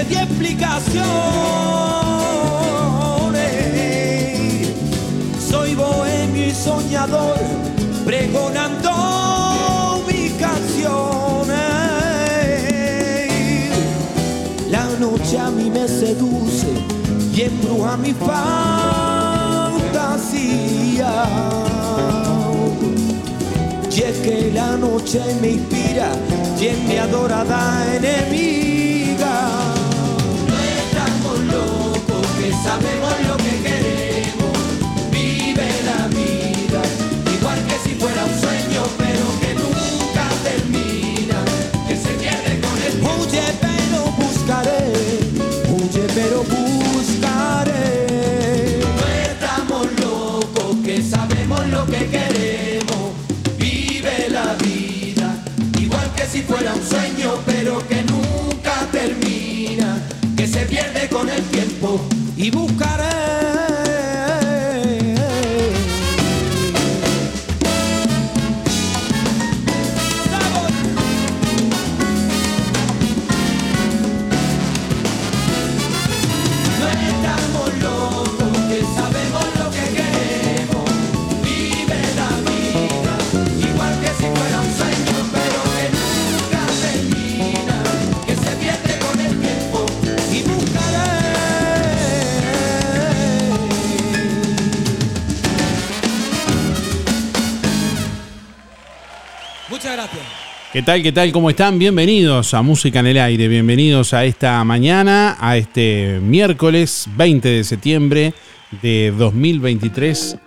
Nadie dio explicaciones. Soy bohemio y soñador, pregonando mis canciones. La noche a mí me seduce y embruja mi fantasía. Y es que la noche me inspira y es mi adorada enemiga. Sabemos lo que queremos. Vive la vida, igual que si fuera un sueño, pero que nunca termina, que se pierde con el tiempo. Oye, pero buscaré, oye, pero buscaré. No estamos locos, que sabemos lo que queremos. Vive la vida, igual que si fuera un sueño, y buscaré. ¿Qué tal? ¿Qué tal? ¿Cómo están? Bienvenidos a Música en el Aire. Bienvenidos a esta mañana, a este miércoles 20 de septiembre de 2023,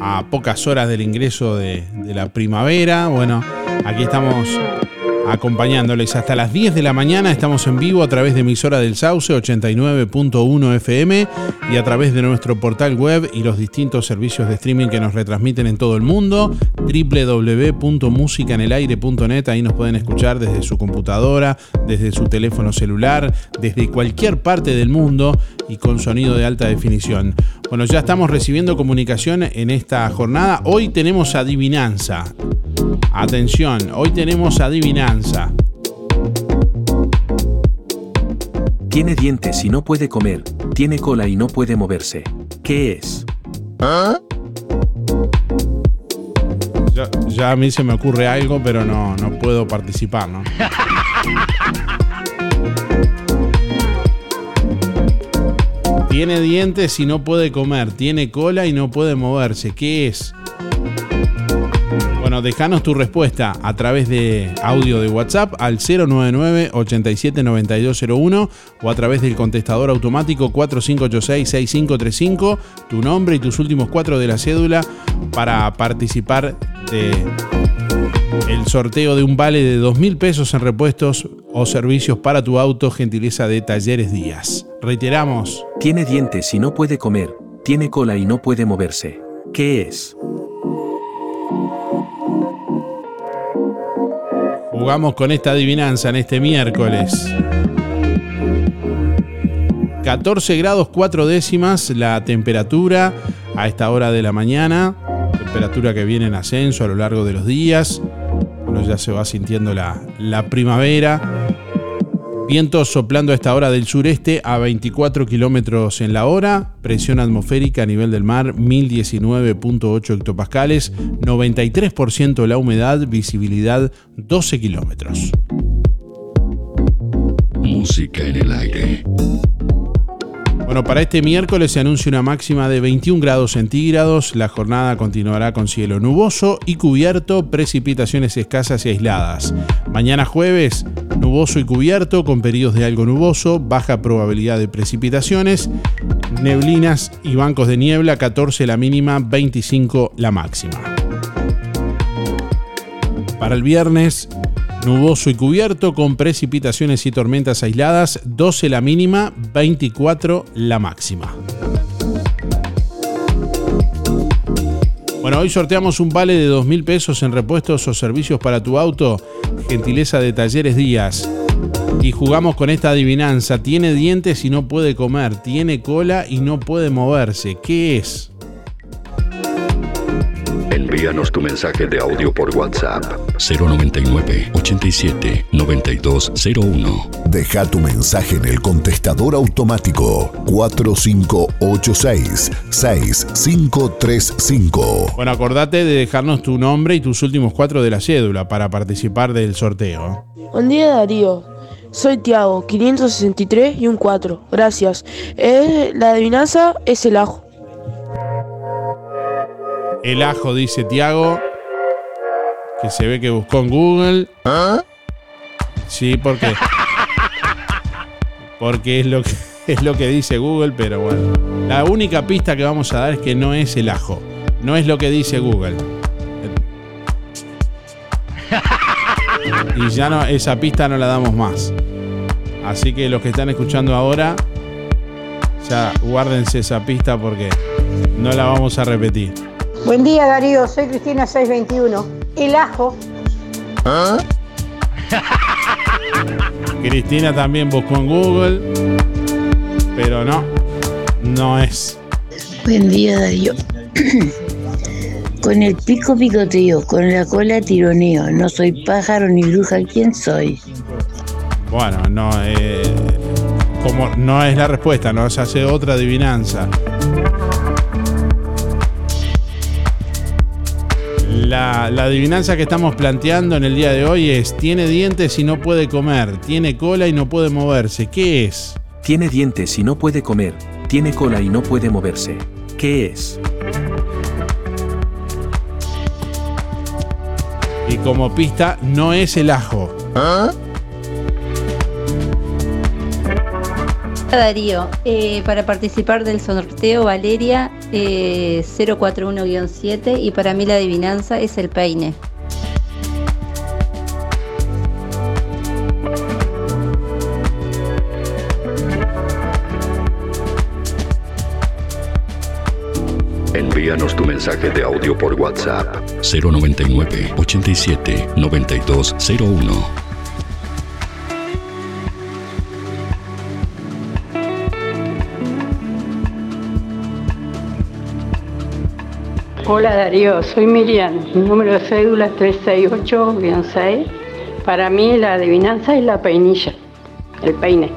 a pocas horas del ingreso de, de la primavera. Bueno, aquí estamos acompañándoles hasta las 10 de la mañana. Estamos en vivo a través de emisora del Sauce 89.1 FM y a través de nuestro portal web y los distintos servicios de streaming que nos retransmiten en todo el mundo. www.musicanelaire.net. Ahí nos pueden escuchar desde su computadora, desde su teléfono celular, desde cualquier parte del mundo y con sonido de alta definición. Bueno, ya estamos recibiendo comunicación en esta jornada. Hoy tenemos adivinanza. Atención, hoy tenemos adivinanza. Tiene dientes y no puede comer, tiene cola y no puede moverse. ¿Qué es? Ya, ya a mí se me ocurre algo, pero no, no puedo participar, ¿no? Tiene dientes y no puede comer, tiene cola y no puede moverse. ¿Qué es? Bueno, déjanos tu respuesta a través de audio de WhatsApp al 099 879201 o a través del contestador automático 4586-6535, tu nombre y tus últimos cuatro de la cédula para participar de el sorteo de un vale de 2 mil pesos en repuestos o servicios para tu auto, gentileza de Talleres Díaz. Reiteramos. Tiene dientes y no puede comer, tiene cola y no puede moverse. ¿Qué es? Jugamos con esta adivinanza en este miércoles. 14 grados 4 décimas la temperatura a esta hora de la mañana. Temperatura que viene en ascenso a lo largo de los días. Bueno, ya se va sintiendo la, la primavera. Vientos soplando a esta hora del sureste a 24 kilómetros en la hora. Presión atmosférica a nivel del mar 1019.8 hectopascales. 93% la humedad. Visibilidad 12 kilómetros. Música en el aire. Bueno, para este miércoles se anuncia una máxima de 21 grados centígrados. La jornada continuará con cielo nuboso y cubierto, precipitaciones escasas y aisladas. Mañana jueves, nuboso y cubierto, con periodos de algo nuboso, baja probabilidad de precipitaciones, neblinas y bancos de niebla, 14 la mínima, 25 la máxima. Para el viernes, Nuboso y cubierto con precipitaciones y tormentas aisladas, 12 la mínima, 24 la máxima. Bueno, hoy sorteamos un vale de 2 mil pesos en repuestos o servicios para tu auto, gentileza de Talleres Díaz. Y jugamos con esta adivinanza, tiene dientes y no puede comer, tiene cola y no puede moverse. ¿Qué es? Envíanos tu mensaje de audio por WhatsApp 099 87 9201. Deja tu mensaje en el contestador automático 4586 6535. Bueno, acordate de dejarnos tu nombre y tus últimos cuatro de la cédula para participar del sorteo. Buen día Darío. Soy Tiago, 563 y un 4. Gracias. Eh, la adivinanza es el ajo. El ajo, dice Tiago, que se ve que buscó en Google. Sí, porque. Porque es lo que es lo que dice Google, pero bueno. La única pista que vamos a dar es que no es el ajo. No es lo que dice Google. Y ya no, esa pista no la damos más. Así que los que están escuchando ahora, ya guárdense esa pista porque no la vamos a repetir. Buen día Darío, soy Cristina 621. El ajo. Cristina también buscó en Google, pero no, no es. Buen día, Darío. con el pico picoteo, con la cola tironeo. No soy pájaro ni bruja, ¿quién soy? Bueno, no, eh, como no es la respuesta, nos hace otra adivinanza. La, la, adivinanza que estamos planteando en el día de hoy es, tiene dientes y no puede comer, tiene cola y no puede moverse. ¿Qué es? Tiene dientes y no puede comer, tiene cola y no puede moverse. ¿Qué es? Y como pista, no es el ajo. Darío, eh, para participar del sorteo Valeria eh, 041-7 y para mí la adivinanza es el peine. Envíanos tu mensaje de audio por WhatsApp 099 87 9201. Hola Darío, soy Miriam, mi número de cédula es 368-6. Para mí la adivinanza es la peinilla, el peine.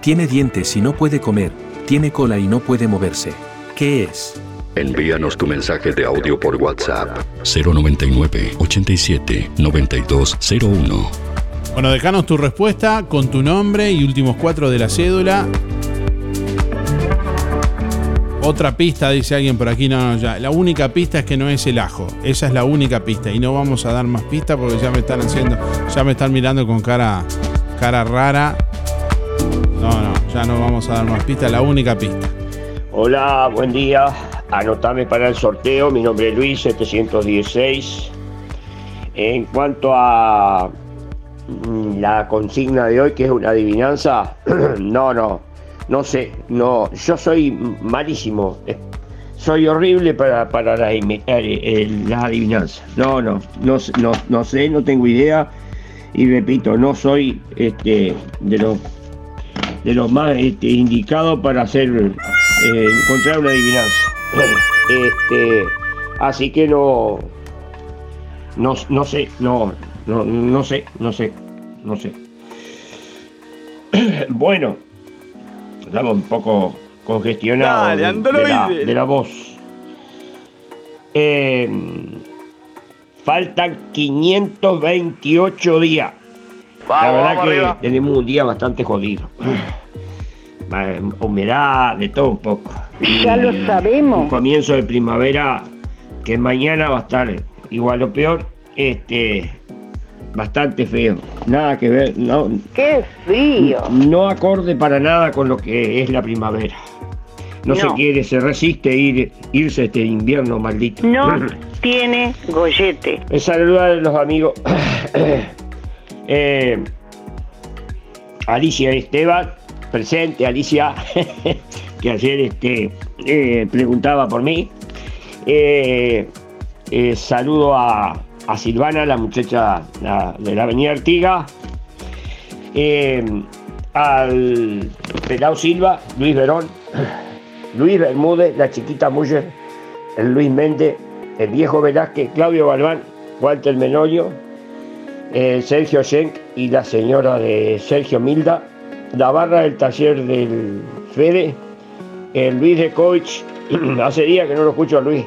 Tiene dientes y no puede comer, tiene cola y no puede moverse. ¿Qué es? Envíanos tu mensaje de audio por WhatsApp 099 87 9201. Bueno, dejanos tu respuesta con tu nombre y últimos cuatro de la cédula. Otra pista, dice alguien por aquí. No, no, ya. La única pista es que no es el ajo. Esa es la única pista. Y no vamos a dar más pistas porque ya me están haciendo. Ya me están mirando con cara, cara rara. No, no, ya no vamos a dar más pistas. La única pista. Hola, buen día. Anotame para el sorteo. Mi nombre es Luis 716. En cuanto a mm, la consigna de hoy, que es una adivinanza, no, no, no sé, no, yo soy malísimo. eh, Soy horrible para, para la, imi- eh, eh, las adivinanzas. No, no, no, no, no sé, no tengo idea. Y repito, no soy este, de los de los más este, indicados para hacer encontrar una adivinanza. Este, así que no, no, no sé, no, no, no sé, no sé, no sé. Bueno, estamos un poco congestionados Dale, de- la, androide. de la voz. Eh, faltan 528 días. la verdad que arriba. tenemos un día bastante jodido. Eh, Humedad, de todo un poco. Ya lo Un sabemos. comienzo de primavera que mañana va a estar igual o peor, este, bastante feo. Nada que ver, no, ¡Qué frío! no acorde para nada con lo que es la primavera. No, se quiere, se resiste ir, irse este invierno maldito. No tiene gollete. Me saludan los amigos. Eh, Alicia Esteban, presente, Alicia, que ayer este, eh, preguntaba por mí. Eh, eh, saludo a, a Silvana, la muchacha de la Avenida Artiga. Al Pelao Silva, Luis Verón, Luis Bermúdez, la chiquita Muller, el Luis Méndez, el viejo Velázquez, Claudio Balbán, Walter Menorio, Sergio Schenk y la señora de Sergio Milda, la barra del taller del Fede, el Luis de Coach, hace días que no lo escucho a Luis,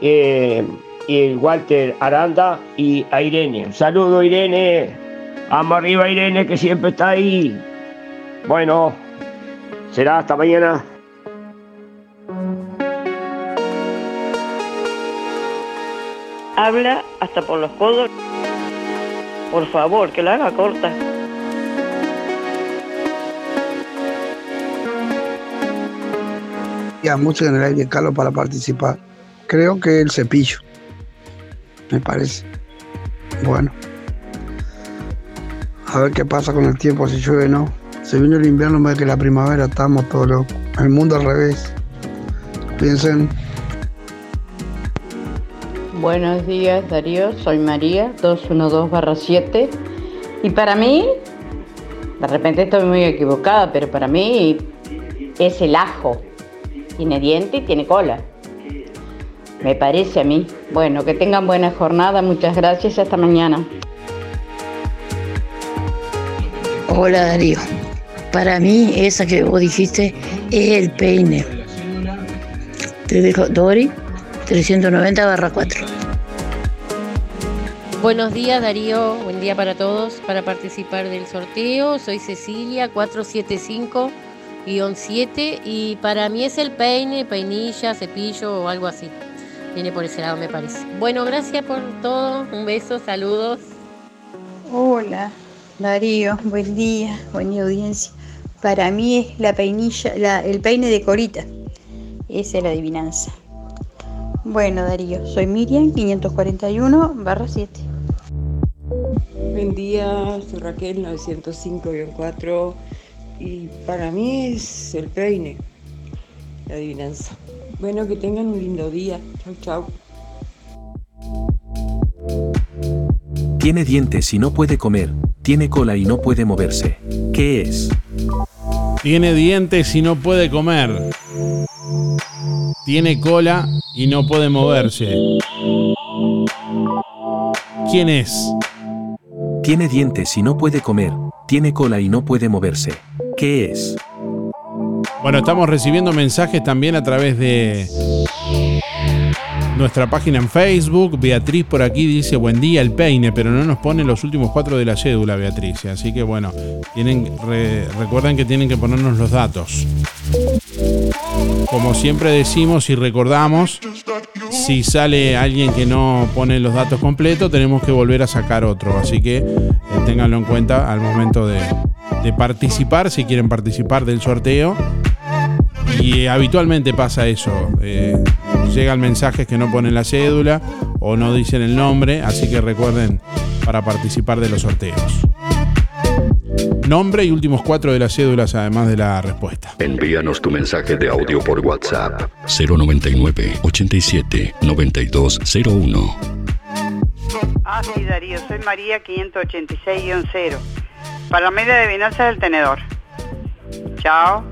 eh, y el Walter Aranda y a Irene. Un saludo Irene, vamos arriba Irene que siempre está ahí. Bueno, será hasta mañana. Habla hasta por los codos. Por favor, que la haga corta. Ya música en el aire, Carlos, para participar. Creo que el cepillo. Me parece. Bueno. A ver qué pasa con el tiempo, si llueve o no. Se vino el invierno más que la primavera, estamos todos locos. El mundo al revés. Piensen, Buenos días Darío, soy María, 212-7. Y para mí, de repente estoy muy equivocada, pero para mí es el ajo. Tiene diente y tiene cola. Me parece a mí. Bueno, que tengan buena jornada, muchas gracias y hasta mañana. Hola Darío. Para mí, esa que vos dijiste es el peine. Te dejo Dori, 390 barra 4. Buenos días Darío, buen día para todos. Para participar del sorteo soy Cecilia 475-7 y para mí es el peine, peinilla, cepillo o algo así. Viene por ese lado me parece. Bueno, gracias por todo. Un beso, saludos. Hola, Darío, buen día, buen día audiencia. Para mí es la peinilla, la- el peine de colita. Esa es la adivinanza. Bueno, Darío, soy Miriam, 541 barra 7. Buen día, soy Raquel 905-4 y para mí es el peine, la adivinanza. Bueno, que tengan un lindo día. Chau, chau. Tiene dientes y no puede comer, tiene cola y no puede moverse. ¿Qué es? Tiene dientes y no puede comer. Tiene cola y no puede moverse. ¿Quién es? Tiene dientes y no puede comer, tiene cola y no puede moverse. ¿Qué es? Bueno, estamos recibiendo mensajes también a través de nuestra página en Facebook. Beatriz por aquí dice buen día el peine, pero no nos pone los últimos cuatro de la cédula, Beatriz. Así que bueno, tienen, re- recuerden que tienen que ponernos los datos. Como siempre decimos y recordamos, si sale alguien que no pone los datos completos, tenemos que volver a sacar otro. Así que eh, ténganlo en cuenta al momento de, de participar, si quieren participar del sorteo. Y eh, habitualmente pasa eso. eh, llegan mensajes que no ponen la cédula o no dicen el nombre, así que recuerden para participar de los sorteos. Nombre y últimos cuatro de las cédulas, además de la respuesta. Envíanos tu mensaje de audio por WhatsApp 099 87 9201. Ah, sí, Darío, soy María 586-0. Para media de finanzas del tenedor. Chao.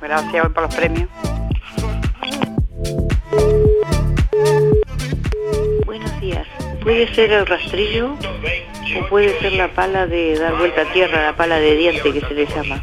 Gracias, por los premios. Buenos días. ¿Puede ser el rastrillo o puede ser la pala de dar vuelta a tierra, la pala de diente que se le llama?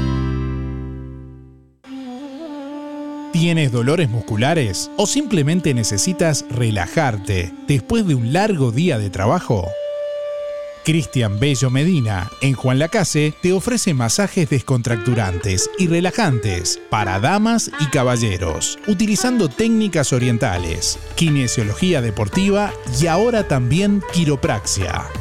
¿Tienes dolores musculares o simplemente necesitas relajarte después de un largo día de trabajo? Cristian Bello Medina, en Juan Lacase, te ofrece masajes descontracturantes y relajantes para damas y caballeros, utilizando técnicas orientales, kinesiología deportiva y ahora también quiropraxia.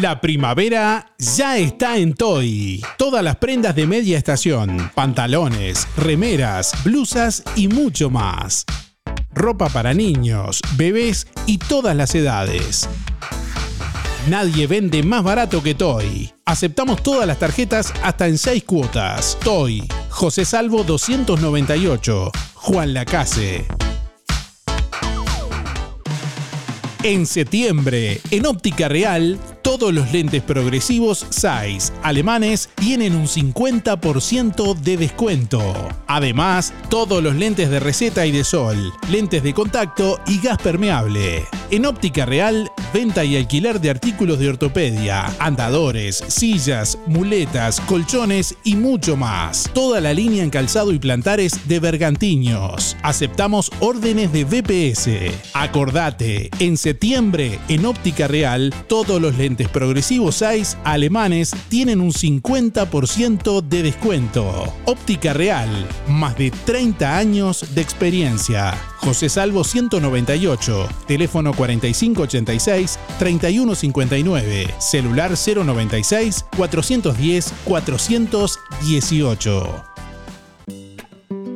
La primavera ya está en Toy. Todas las prendas de media estación, pantalones, remeras, blusas y mucho más. Ropa para niños, bebés y todas las edades. Nadie vende más barato que Toy. Aceptamos todas las tarjetas hasta en 6 cuotas. Toy, José Salvo 298, Juan Lacase. En septiembre, en Óptica Real, todos los lentes progresivos Zeiss alemanes tienen un 50% de descuento. Además, todos los lentes de receta y de sol, lentes de contacto y gas permeable. En Óptica Real, venta y alquiler de artículos de ortopedia, andadores, sillas, muletas, colchones y mucho más. Toda la línea en calzado y plantares de Bergantiños. Aceptamos órdenes de BPS. Acordate, en septiembre, en Óptica Real, todos los lentes progresivos Zeiss alemanes tienen un 50% de descuento. Óptica Real, más de 30 años de experiencia. José Salvo 198, teléfono 4586-3159, celular 096-410-418.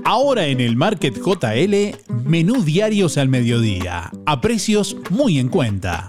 Ahora en el Market JL, menú diarios al mediodía, a precios muy en cuenta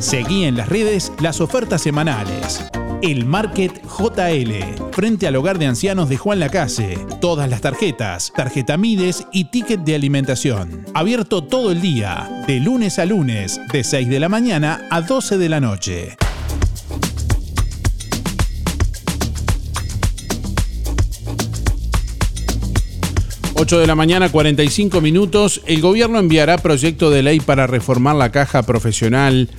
Seguí en las redes las ofertas semanales. El Market JL, frente al hogar de ancianos de Juan Lacase. Todas las tarjetas, tarjeta Mides y ticket de alimentación. Abierto todo el día, de lunes a lunes, de 6 de la mañana a 12 de la noche. 8 de la mañana, 45 minutos. El gobierno enviará proyecto de ley para reformar la caja profesional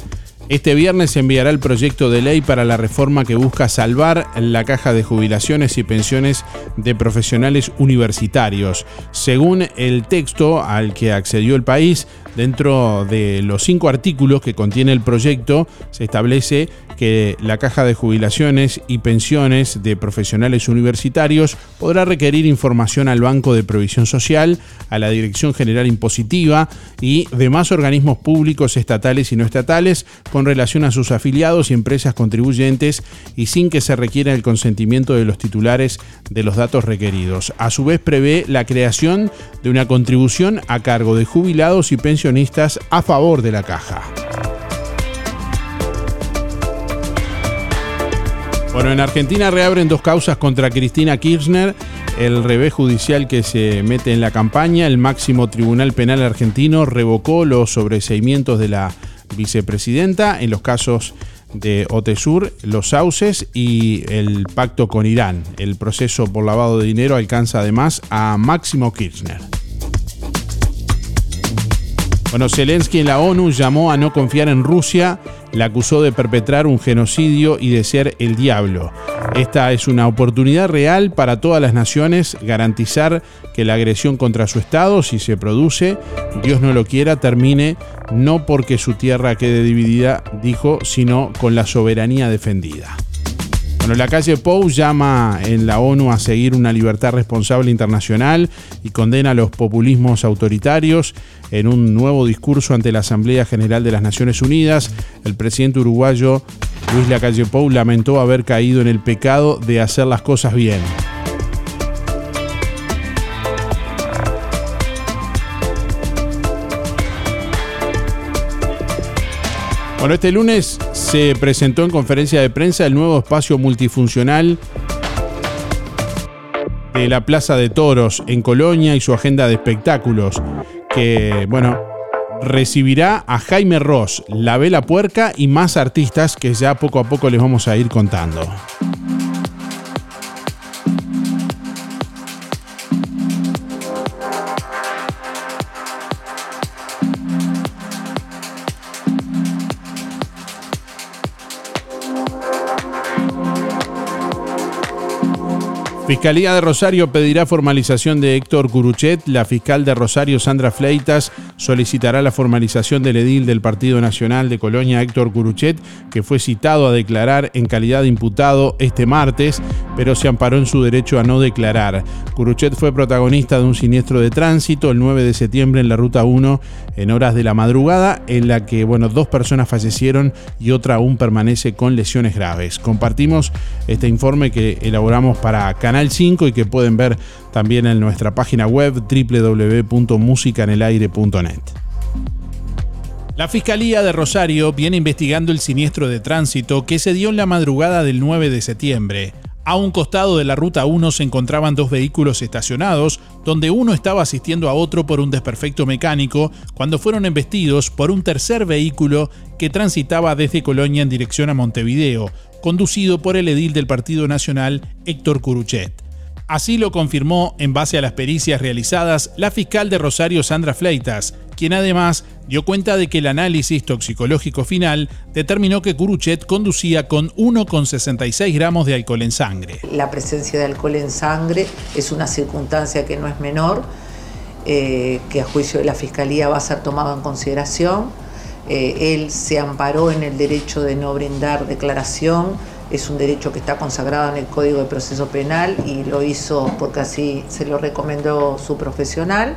este viernes se enviará el proyecto de ley para la reforma que busca salvar la caja de jubilaciones y pensiones de profesionales universitarios. Según el texto al que accedió el país, dentro de los cinco artículos que contiene el proyecto, se establece que la caja de jubilaciones y pensiones de profesionales universitarios podrá requerir información al Banco de Provisión Social, a la Dirección General Impositiva y demás organismos públicos estatales y no estatales con relación a sus afiliados y empresas contribuyentes y sin que se requiera el consentimiento de los titulares de los datos requeridos. A su vez prevé la creación de una contribución a cargo de jubilados y pensionistas a favor de la caja. Bueno, en Argentina reabren dos causas contra Cristina Kirchner, el revés judicial que se mete en la campaña, el máximo tribunal penal argentino revocó los sobreseimientos de la vicepresidenta en los casos de Otesur, los sauces y el pacto con Irán. El proceso por lavado de dinero alcanza además a Máximo Kirchner. Bueno, Zelensky en la ONU llamó a no confiar en Rusia, la acusó de perpetrar un genocidio y de ser el diablo. Esta es una oportunidad real para todas las naciones garantizar que la agresión contra su Estado, si se produce, Dios no lo quiera, termine no porque su tierra quede dividida, dijo, sino con la soberanía defendida. Bueno, la calle Pou llama en la ONU a seguir una libertad responsable internacional y condena los populismos autoritarios. En un nuevo discurso ante la Asamblea General de las Naciones Unidas, el presidente uruguayo Luis Lacalle Pou lamentó haber caído en el pecado de hacer las cosas bien. Bueno, este lunes se presentó en conferencia de prensa el nuevo espacio multifuncional de la Plaza de Toros en Colonia y su agenda de espectáculos, que, bueno, recibirá a Jaime Ross, La Vela Puerca y más artistas que ya poco a poco les vamos a ir contando. Fiscalía de Rosario pedirá formalización de Héctor Curuchet. La fiscal de Rosario, Sandra Fleitas, solicitará la formalización del edil del Partido Nacional de Colonia, Héctor Curuchet, que fue citado a declarar en calidad de imputado este martes, pero se amparó en su derecho a no declarar. Curuchet fue protagonista de un siniestro de tránsito el 9 de septiembre en la Ruta 1 en horas de la madrugada, en la que bueno, dos personas fallecieron y otra aún permanece con lesiones graves. Compartimos este informe que elaboramos para Canal 5 y que pueden ver también en nuestra página web www.musicanelaire.net. La Fiscalía de Rosario viene investigando el siniestro de tránsito que se dio en la madrugada del 9 de septiembre. A un costado de la ruta 1 se encontraban dos vehículos estacionados, donde uno estaba asistiendo a otro por un desperfecto mecánico, cuando fueron embestidos por un tercer vehículo que transitaba desde Colonia en dirección a Montevideo, conducido por el edil del Partido Nacional, Héctor Curuchet. Así lo confirmó, en base a las pericias realizadas, la fiscal de Rosario, Sandra Fleitas, quien además dio cuenta de que el análisis toxicológico final determinó que Curuchet conducía con 1,66 gramos de alcohol en sangre. La presencia de alcohol en sangre es una circunstancia que no es menor, eh, que a juicio de la Fiscalía va a ser tomado en consideración eh, él se amparó en el derecho de no brindar declaración, es un derecho que está consagrado en el Código de Proceso Penal y lo hizo porque así se lo recomendó su profesional.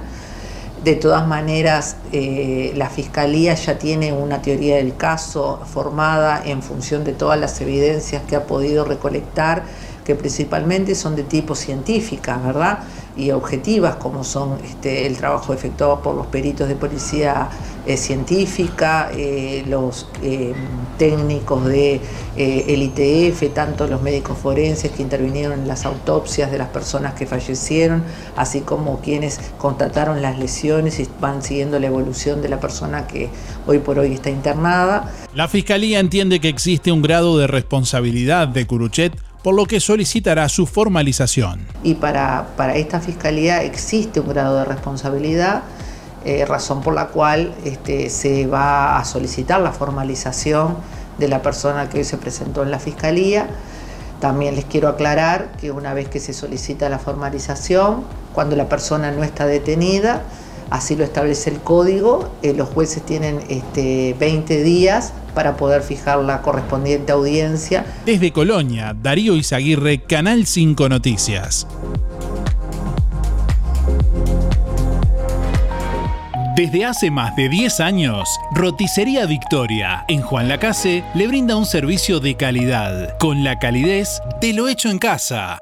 De todas maneras, eh, la Fiscalía ya tiene una teoría del caso formada en función de todas las evidencias que ha podido recolectar, que principalmente son de tipo científica, ¿verdad? Y objetivas, como son este, el trabajo efectuado por los peritos de policía eh, científica, eh, los eh, técnicos de el ITF, tanto los médicos forenses que intervinieron en las autopsias de las personas que fallecieron, así como quienes constataron las lesiones y van siguiendo la evolución de la persona que hoy por hoy está internada. La Fiscalía entiende que existe un grado de responsabilidad de Curuchet por lo que solicitará su formalización. Y para, para esta Fiscalía existe un grado de responsabilidad eh, razón por la cual este, se va a solicitar la formalización de la persona que hoy se presentó en la Fiscalía. También les quiero aclarar que una vez que se solicita la formalización, cuando la persona no está detenida, así lo establece el código, eh, los jueces tienen este, 20 días para poder fijar la correspondiente audiencia. Desde Colonia, Darío Izaguirre, Canal 5 Noticias. Desde hace más de 10 años, Roticería Victoria en Juan Lacase le brinda un servicio de calidad, con la calidez de lo hecho en casa.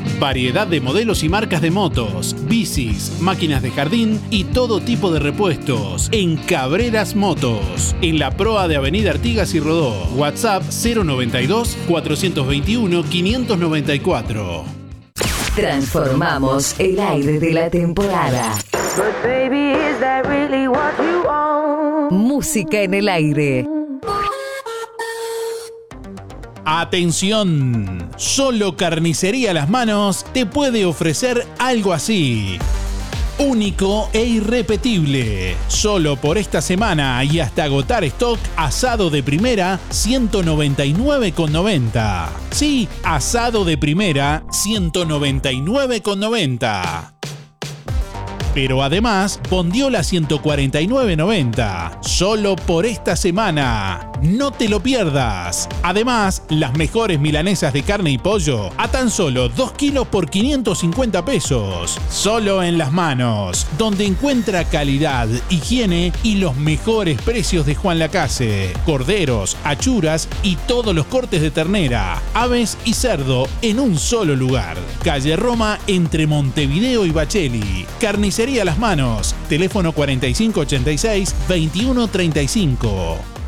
Variedad de modelos y marcas de motos, bicis, máquinas de jardín y todo tipo de repuestos en Cabreras Motos, en la proa de Avenida Artigas y Rodó. WhatsApp 092 421 594. Transformamos el aire de la temporada. But baby, is that really what you want? Música en el aire. Atención, solo Carnicería Las Manos te puede ofrecer algo así. Único e irrepetible. Solo por esta semana y hasta agotar stock, asado de primera 199,90. Sí, asado de primera 199,90. Pero además, Bondiola 149.90. Solo por esta semana. No te lo pierdas. Además, las mejores milanesas de carne y pollo a tan solo 2 kilos por 550 pesos. Solo en las manos, donde encuentra calidad, higiene y los mejores precios de Juan Lacase. Corderos, achuras y todos los cortes de ternera, aves y cerdo en un solo lugar. Calle Roma entre Montevideo y Bacheli. Carnicería Las Manos. Teléfono 4586 2135.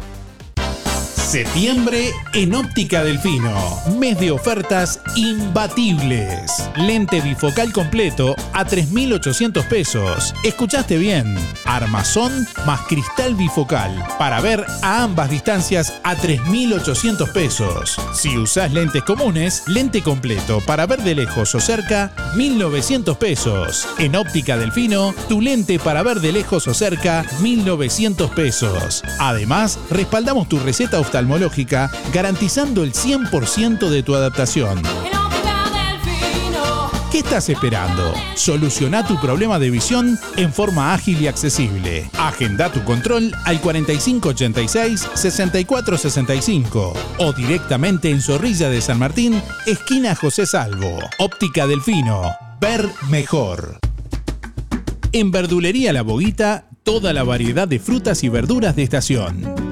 Septiembre en Óptica Delfino. Mes de ofertas imbatibles. Lente bifocal completo a 3.800 pesos. Escuchaste bien. Armazón más cristal bifocal. Para ver a ambas distancias a 3.800 pesos. Si usás lentes comunes, lente completo para ver de lejos o cerca, 1.900 pesos. En Óptica Delfino, tu lente para ver de lejos o cerca, 1.900 pesos. Además, respaldamos tu receta oftalmológica garantizando el 100% de tu adaptación. ¿Qué estás esperando? Soluciona tu problema de visión en forma ágil y accesible. Agenda tu control al 4586-6465 o directamente en Zorrilla de San Martín, esquina José Salvo. Óptica Delfino. Ver mejor. En Verdulería La Boguita, toda la variedad de frutas y verduras de estación.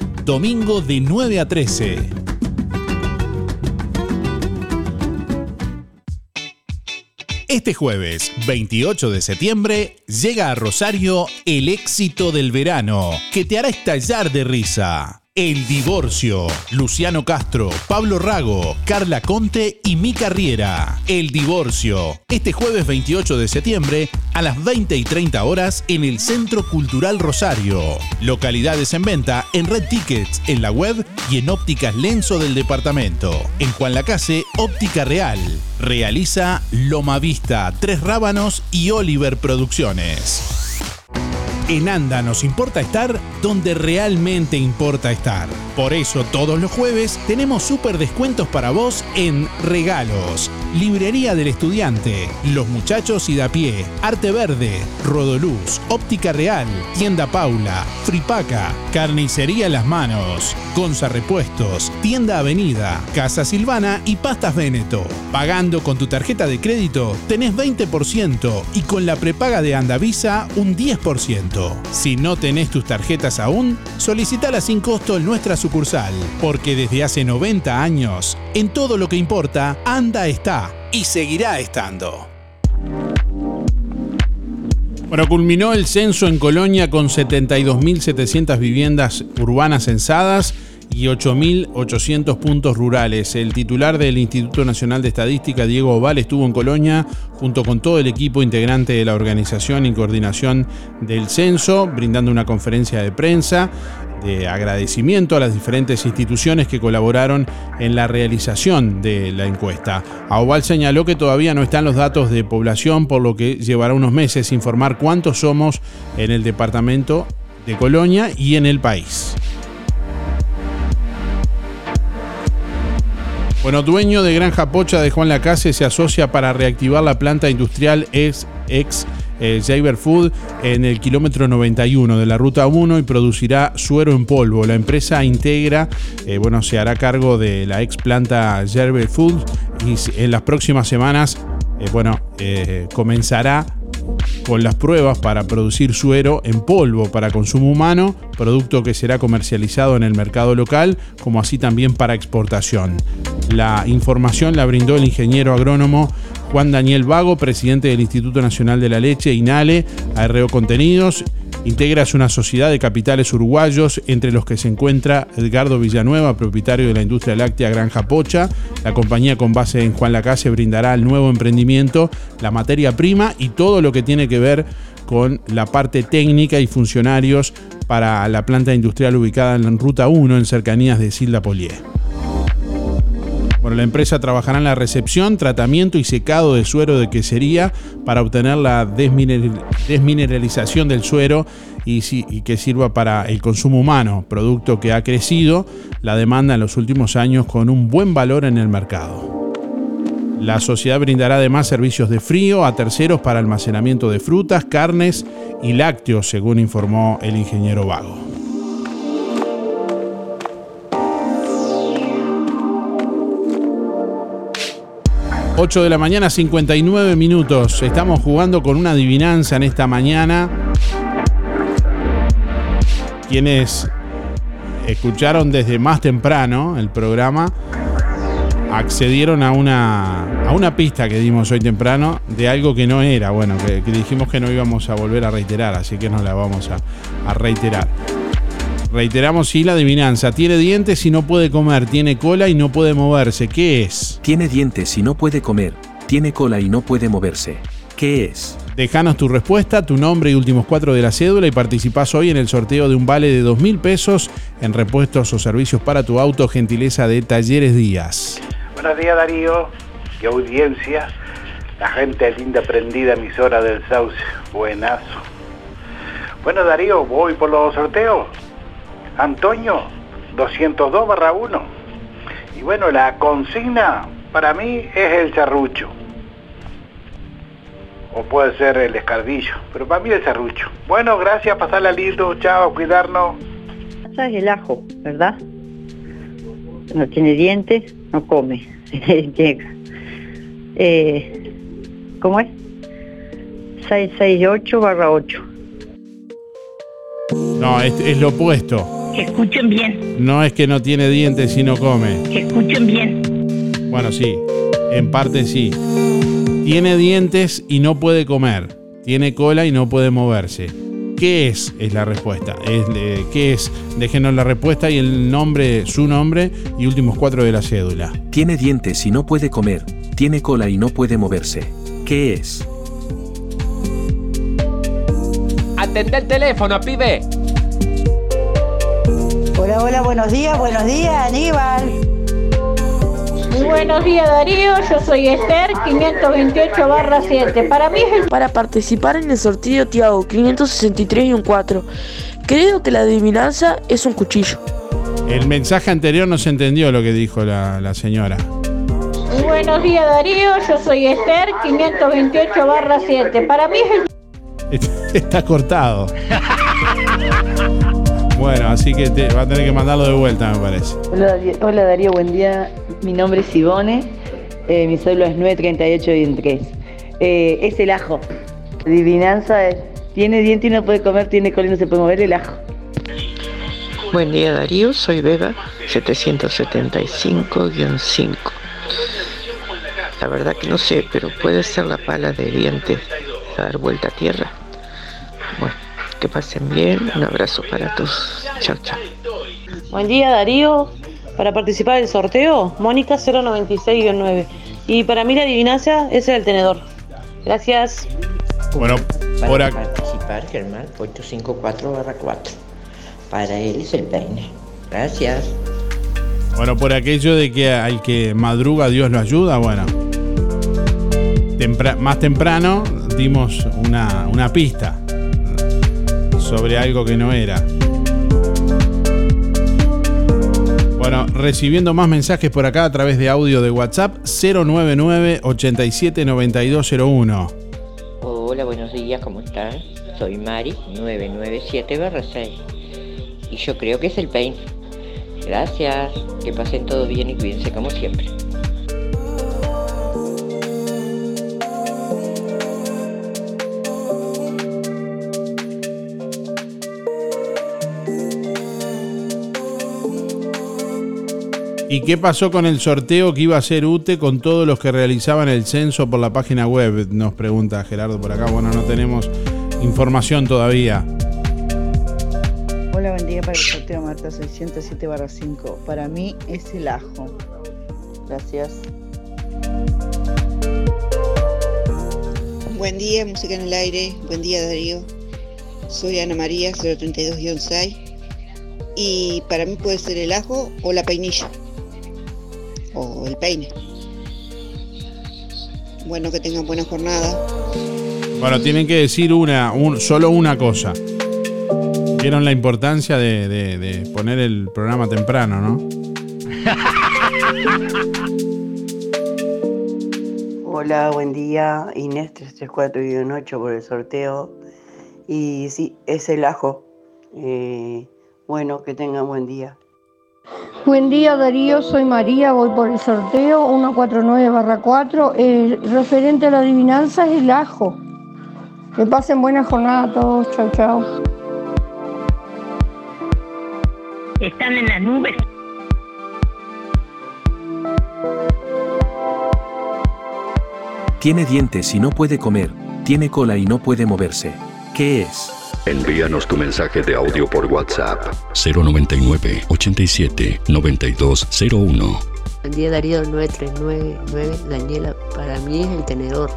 Domingo de 9 a 13. Este jueves 28 de septiembre llega a Rosario el éxito del verano que te hará estallar de risa. El divorcio. Luciano Castro, Pablo Rago, Carla Conte y Mica Riera. El divorcio. Este jueves 28 de septiembre a las 20 y 30 horas en el Centro Cultural Rosario. Localidades en venta en Red Tickets, en la web y en ópticas Lenzo del departamento. En Juan Lacase, Óptica Real. Realiza Loma Vista, Tres Rábanos y Oliver Producciones. En Anda nos importa estar donde realmente importa estar. Por eso todos los jueves tenemos súper descuentos para vos en regalos. Librería del Estudiante, Los Muchachos y da pie, Arte Verde, Rodoluz, Óptica Real, Tienda Paula, Fripaca, Carnicería Las Manos, Gonza Repuestos, Tienda Avenida, Casa Silvana y Pastas Veneto. Pagando con tu tarjeta de crédito tenés 20% y con la prepaga de Andavisa un 10%. Si no tenés tus tarjetas aún, solicitala sin costo en nuestra sucursal, porque desde hace 90 años, en todo lo que importa, Anda está y seguirá estando. Bueno, culminó el censo en Colonia con 72.700 viviendas urbanas censadas y 8.800 puntos rurales. El titular del Instituto Nacional de Estadística, Diego Oval, estuvo en Colonia junto con todo el equipo integrante de la organización y coordinación del censo, brindando una conferencia de prensa de agradecimiento a las diferentes instituciones que colaboraron en la realización de la encuesta. Oval señaló que todavía no están los datos de población, por lo que llevará unos meses informar cuántos somos en el departamento de Colonia y en el país. Bueno, dueño de Granja Pocha de Juan Lacase se asocia para reactivar la planta industrial ex, ex eh, Food en el kilómetro 91 de la ruta 1 y producirá suero en polvo. La empresa integra, eh, bueno, se hará cargo de la ex planta Jaber Food y en las próximas semanas, eh, bueno, comenzará con las pruebas para producir suero en polvo para consumo humano, producto que será comercializado en el mercado local, como así también para exportación. La información la brindó el ingeniero agrónomo Juan Daniel Vago, presidente del Instituto Nacional de la Leche, INALE, ARO Contenidos. Integras una sociedad de capitales uruguayos, entre los que se encuentra Edgardo Villanueva, propietario de la industria láctea Granja Pocha. La compañía con base en Juan Lacase brindará al nuevo emprendimiento la materia prima y todo lo que tiene que ver con la parte técnica y funcionarios para la planta industrial ubicada en Ruta 1 en cercanías de Silda Polié. Bueno, la empresa trabajará en la recepción, tratamiento y secado de suero de quesería para obtener la desmineralización del suero y, y, que sirva para el consumo humano, producto que ha crecido la demanda en los últimos años con un buen valor en el mercado. La sociedad brindará además servicios de frío a terceros para almacenamiento de frutas, carnes y lácteos, según informó el ingeniero Vago. 8 de la mañana, 59 minutos. Estamos jugando con una adivinanza en esta mañana. Quienes escucharon desde más temprano el programa accedieron a una, a una pista que dimos hoy temprano de algo que no era, bueno, que, dijimos que no íbamos a volver a reiterar, así que no la vamos a reiterar. Reiteramos, sí, la adivinanza. Tiene dientes y no puede comer, tiene cola y no puede moverse. ¿Qué es? Tiene dientes y no puede comer, tiene cola y no puede moverse. ¿Qué es? Dejanos tu respuesta, tu nombre y últimos cuatro de la cédula y participás hoy en el sorteo de un vale de dos mil pesos en repuestos o servicios para tu auto, gentileza de Talleres Díaz. Buenos días Darío, qué audiencia, la gente linda prendida emisora del Sauce, buenazo. Bueno Darío, voy por los sorteos. Antonio 202 barra 1. Y bueno, la consigna para mí es el serrucho. O puede ser el escardillo, pero para mí el serrucho. Bueno, gracias, pasarla lindo, chao, cuidarnos. Es el ajo, ¿verdad? No tiene dientes, no come. Llega. Eh, ¿Cómo es? 668 barra 8. No, es, es lo opuesto. Que escuchen bien. No es que no tiene dientes y no come. Que escuchen bien. Bueno, sí, en parte sí. Tiene dientes y no puede comer. Tiene cola y no puede moverse. ¿Qué es? Es la respuesta. Es, ¿Qué es? Déjenos la respuesta y el nombre, su nombre y últimos cuatro de la cédula. Tiene dientes y no puede comer. Tiene cola y no puede moverse. ¿Qué es? Atende el teléfono, pibe. Hola, hola, buenos días, buenos días, Aníbal. Buenos días Darío, yo soy Esther, 528 barra 7. Para mí es el... Para participar en el sorteo Tiago, 563 y un 4. Creo que la adivinanza es un cuchillo. El mensaje anterior no se entendió lo que dijo la, señora. Buenos días Darío, yo soy Esther, 528 barra 7. Para mí es el... Está cortado. Bueno, así que te, va a tener que mandarlo de vuelta, me parece. Hola, Darío, buen día. Mi nombre es Ivone, eh, mi cédula es 938 y 3. Eh, es el ajo. Adivinanza es, tiene diente y no puede comer, tiene cola y no se puede mover el ajo. Buen día Darío, soy Beba, 775-5. La verdad que no sé, pero puede ser la pala de dientes a dar vuelta a tierra. Bueno. Que pasen bien. Un abrazo para todos. Chao, chao. Buen día, Darío. Para participar del sorteo, Mónica 096-9. Y para mí la adivinanza es el tenedor. Gracias. Bueno, para participar, Germán 854-4. Para él es el peine. Gracias. Bueno, por aquello de que al que madruga Dios lo ayuda, bueno. más temprano dimos una, una pista sobre algo que no era. Bueno, recibiendo más mensajes por acá a través de audio de WhatsApp 099 87 9201. Hola, buenos días, ¿cómo están? Soy Mari 997-6 y yo creo que es el Pain. Gracias, que pasen todo bien y cuídense como siempre. ¿Y qué pasó con el sorteo que iba a hacer UTE con todos los que realizaban el censo por la página web? Nos pregunta Gerardo por acá. Bueno, no tenemos información todavía. Hola, buen día para el sorteo Marta 607 5. Para mí es el ajo. Gracias. Buen día, música en el aire. Buen día, Darío. Soy Ana María, 032-6. Y para mí puede ser el ajo o la peinilla. O el peine. Bueno, que tengan buena jornada. Bueno, tienen que decir una, un- solo una cosa. Vieron la importancia de, de- de poner el programa temprano, ¿no? Hola, buen día. Inés 334-8 por el sorteo. Y sí, es el ajo. Eh, bueno, que tengan buen día. Buen día Darío, soy María, voy por el sorteo 149-4. El referente a la adivinanza es el ajo. Que pasen buena jornada a todos, chao chao. Están en las nubes. Tiene dientes y no puede comer. Tiene cola y no puede moverse. ¿Qué es? Envíanos tu mensaje de audio por WhatsApp 099 87 9201. Buen día Darío 9399, Daniela, para mí es el tenedor.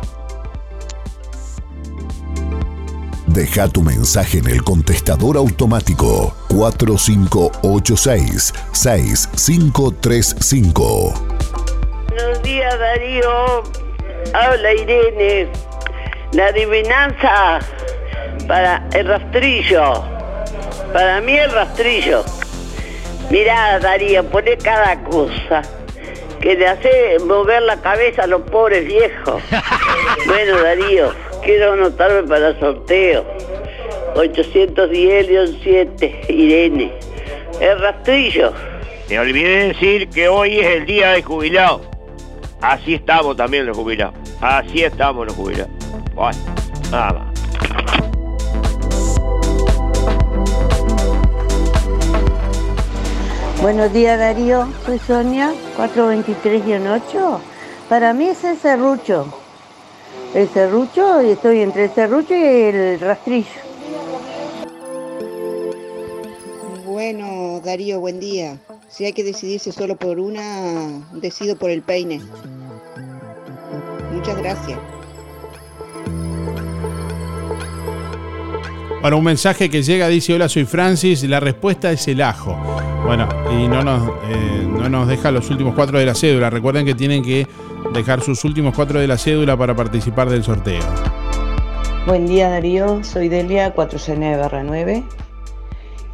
Deja tu mensaje en el contestador automático 4586-6535. Buenos días, Darío. Habla Irene. La adivinanza para el rastrillo. Para mí el rastrillo. Mirá, Darío, pone cada cosa que le hace mover la cabeza a los pobres viejos. Bueno, Darío, quiero anotarme para el sorteo. 810-7, Irene. El rastrillo. Me olvidé de decir que hoy es el día del jubilado. Así estamos también los jubilados. Así estamos los jubilados. Bueno, nada más. Buenos días Darío, soy Sonia, 423-8. Para mí es el serrucho. El serrucho, estoy entre el serrucho y el rastrillo. Bueno, Darío, buen día. Si hay que decidirse solo por una, decido por el peine. Muchas gracias. Bueno, un mensaje que llega dice, hola, soy Francis, la respuesta es el ajo. Bueno, y no nos, eh, no nos deja los últimos cuatro de la cédula. Recuerden que tienen que dejar sus últimos cuatro de la cédula para participar del sorteo. Buen día Darío, soy Delia 409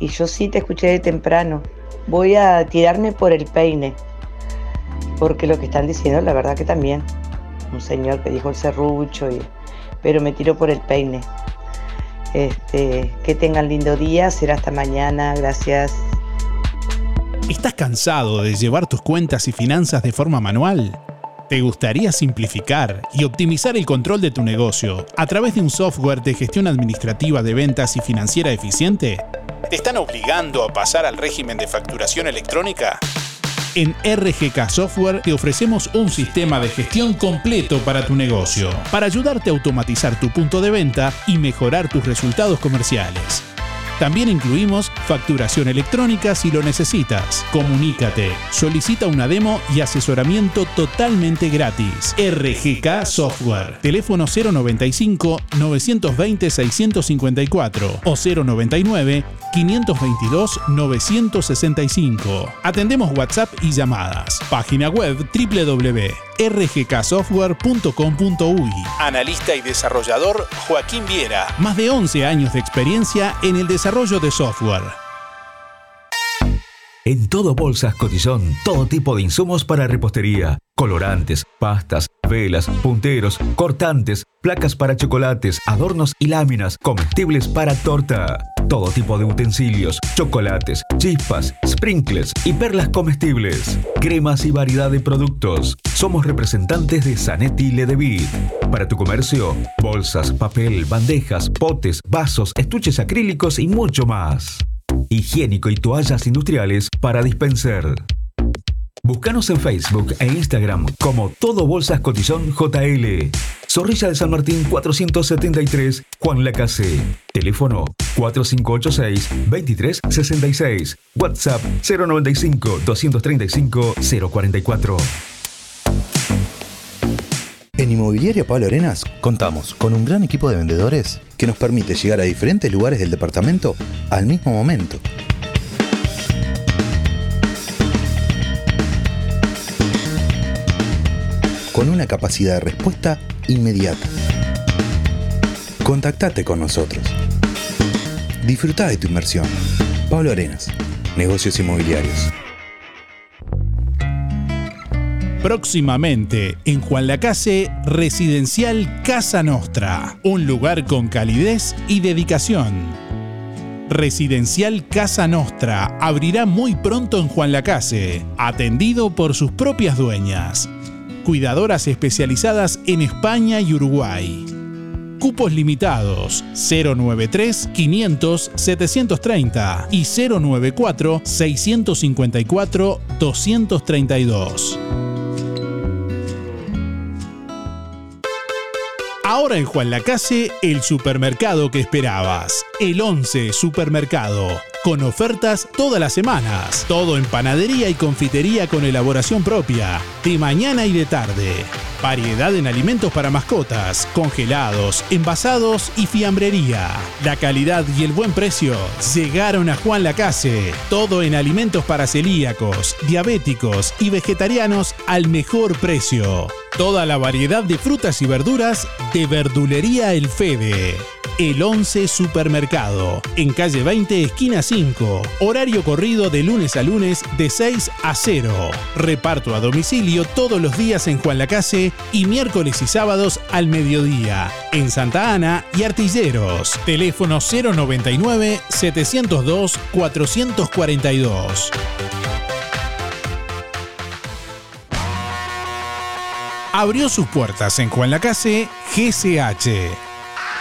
y yo sí te escuché de temprano. Voy a tirarme por el peine, porque lo que están diciendo la verdad que también. Un señor que dijo el serrucho, y, pero me tiro por el peine. Este, que tengan lindo día, será hasta mañana, gracias. ¿Estás cansado de llevar tus cuentas y finanzas de forma manual? ¿Te gustaría simplificar y optimizar el control de tu negocio a través de un software de gestión administrativa de ventas y financiera eficiente? ¿Te están obligando a pasar al régimen de facturación electrónica? En RGK Software te ofrecemos un sistema de gestión completo para tu negocio, para ayudarte a automatizar tu punto de venta y mejorar tus resultados comerciales. También incluimos facturación electrónica si lo necesitas. Comunícate, solicita una demo y asesoramiento totalmente gratis. RGK Software. Teléfono 095 920 654 o 099 522 965. Atendemos WhatsApp y llamadas. Página web www.rgksoftware.com.uy. Analista y desarrollador Joaquín Viera. Más de 11 años de experiencia en el desarrollo de software. En todo Bolsas Cotillón, todo tipo de insumos para repostería, colorantes, pastas, velas, punteros, cortantes, placas para chocolates, adornos y láminas, comestibles para torta. Todo tipo de utensilios, chocolates, chispas, sprinkles y perlas comestibles. Cremas y variedad de productos. Somos representantes de Zanetti Ledevit. Para tu comercio, bolsas, papel, bandejas, potes, vasos, estuches acrílicos y mucho más. Higiénico y toallas industriales para dispenser. Búscanos en Facebook e Instagram como Todo Bolsas Cotizón JL. Zorrilla de San Martín 473, Juan Lacase. Teléfono 4586-2366. WhatsApp 095-235-044. En Inmobiliaria Pablo Arenas contamos con un gran equipo de vendedores que nos permite llegar a diferentes lugares del departamento al mismo momento. Con una capacidad de respuesta inmediata. Contactate con nosotros. Disfruta de tu inversión. Pablo Arenas, Negocios Inmobiliarios. Próximamente en Juan Lacase, Residencial Casa Nostra, un lugar con calidez y dedicación. Residencial Casa Nostra abrirá muy pronto en Juan Lacase, atendido por sus propias dueñas, cuidadoras especializadas en España y Uruguay. Cupos limitados 093 500 730 y 094 654 232. Ahora en Juan Lacase, el supermercado que esperabas. El 11 Supermercado. Con ofertas todas las semanas. Todo en panadería y confitería con elaboración propia. De mañana y de tarde. Variedad en alimentos para mascotas, congelados, envasados y fiambrería. La calidad y el buen precio llegaron a Juan Lacase. Todo en alimentos para celíacos, diabéticos y vegetarianos al mejor precio. Toda la variedad de frutas y verduras de Verdulería El Fede. El 11 Supermercado, en calle 20, esquina 5. Horario corrido de lunes a lunes de 6 a 0. Reparto a domicilio todos los días en Juan Lacase y miércoles y sábados al mediodía. En Santa Ana y Artilleros. Teléfono 099 702 442. abrió sus puertas en Juan Lacase GCH.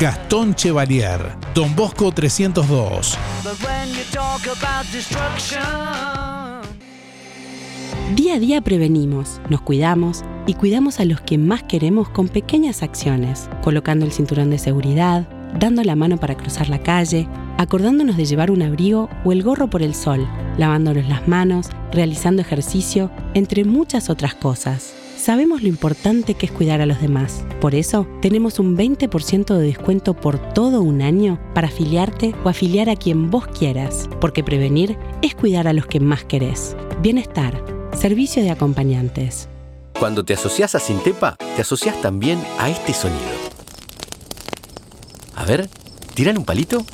Gastón Chevalier, Don Bosco 302. Día a día prevenimos, nos cuidamos y cuidamos a los que más queremos con pequeñas acciones, colocando el cinturón de seguridad, dando la mano para cruzar la calle, acordándonos de llevar un abrigo o el gorro por el sol, lavándonos las manos, realizando ejercicio, entre muchas otras cosas. Sabemos lo importante que es cuidar a los demás. Por eso, tenemos un 20% de descuento por todo un año para afiliarte o afiliar a quien vos quieras, porque prevenir es cuidar a los que más querés. Bienestar, servicio de acompañantes. Cuando te asocias a Sintepa, te asocias también a este sonido. A ver, ¿tiran un palito?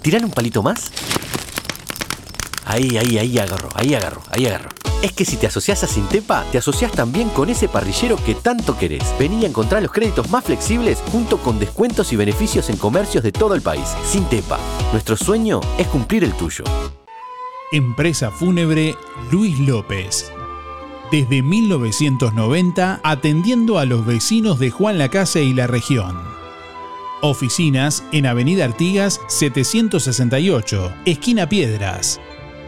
¿Tiran un palito más? Ahí, ahí, ahí agarro, ahí agarro, ahí agarro. Es que si te asocias a Sintepa, te asocias también con ese parrillero que tanto querés. Vení a encontrar los créditos más flexibles junto con descuentos y beneficios en comercios de todo el país. Sintepa, nuestro sueño es cumplir el tuyo. Empresa Fúnebre Luis López. Desde 1990 atendiendo a los vecinos de Juan Lacase y la región. Oficinas en Avenida Artigas 768, esquina Piedras.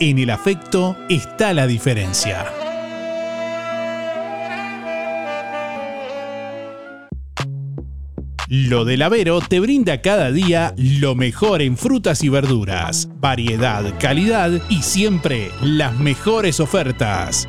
en el afecto está la diferencia. Lo del Avero te brinda cada día lo mejor en frutas y verduras, variedad, calidad y siempre las mejores ofertas.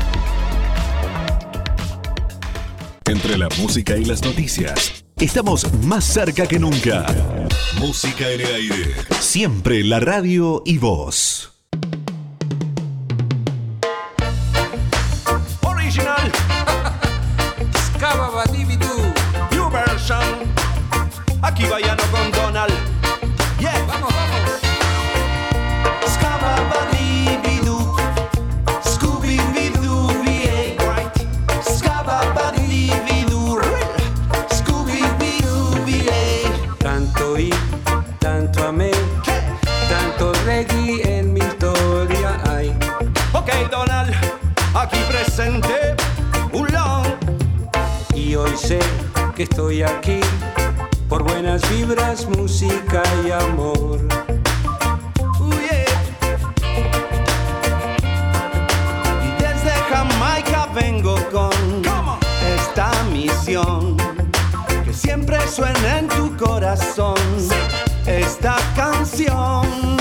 Entre la música y las noticias, estamos más cerca que nunca. Música en el aire. Siempre la radio y voz. Original. Scababadibidu. New version. Aquí vayano con Presente. Un long. Y hoy sé que estoy aquí por buenas vibras, música y amor. Uh, yeah. Y desde Jamaica vengo con esta misión que siempre suena en tu corazón. Esta canción.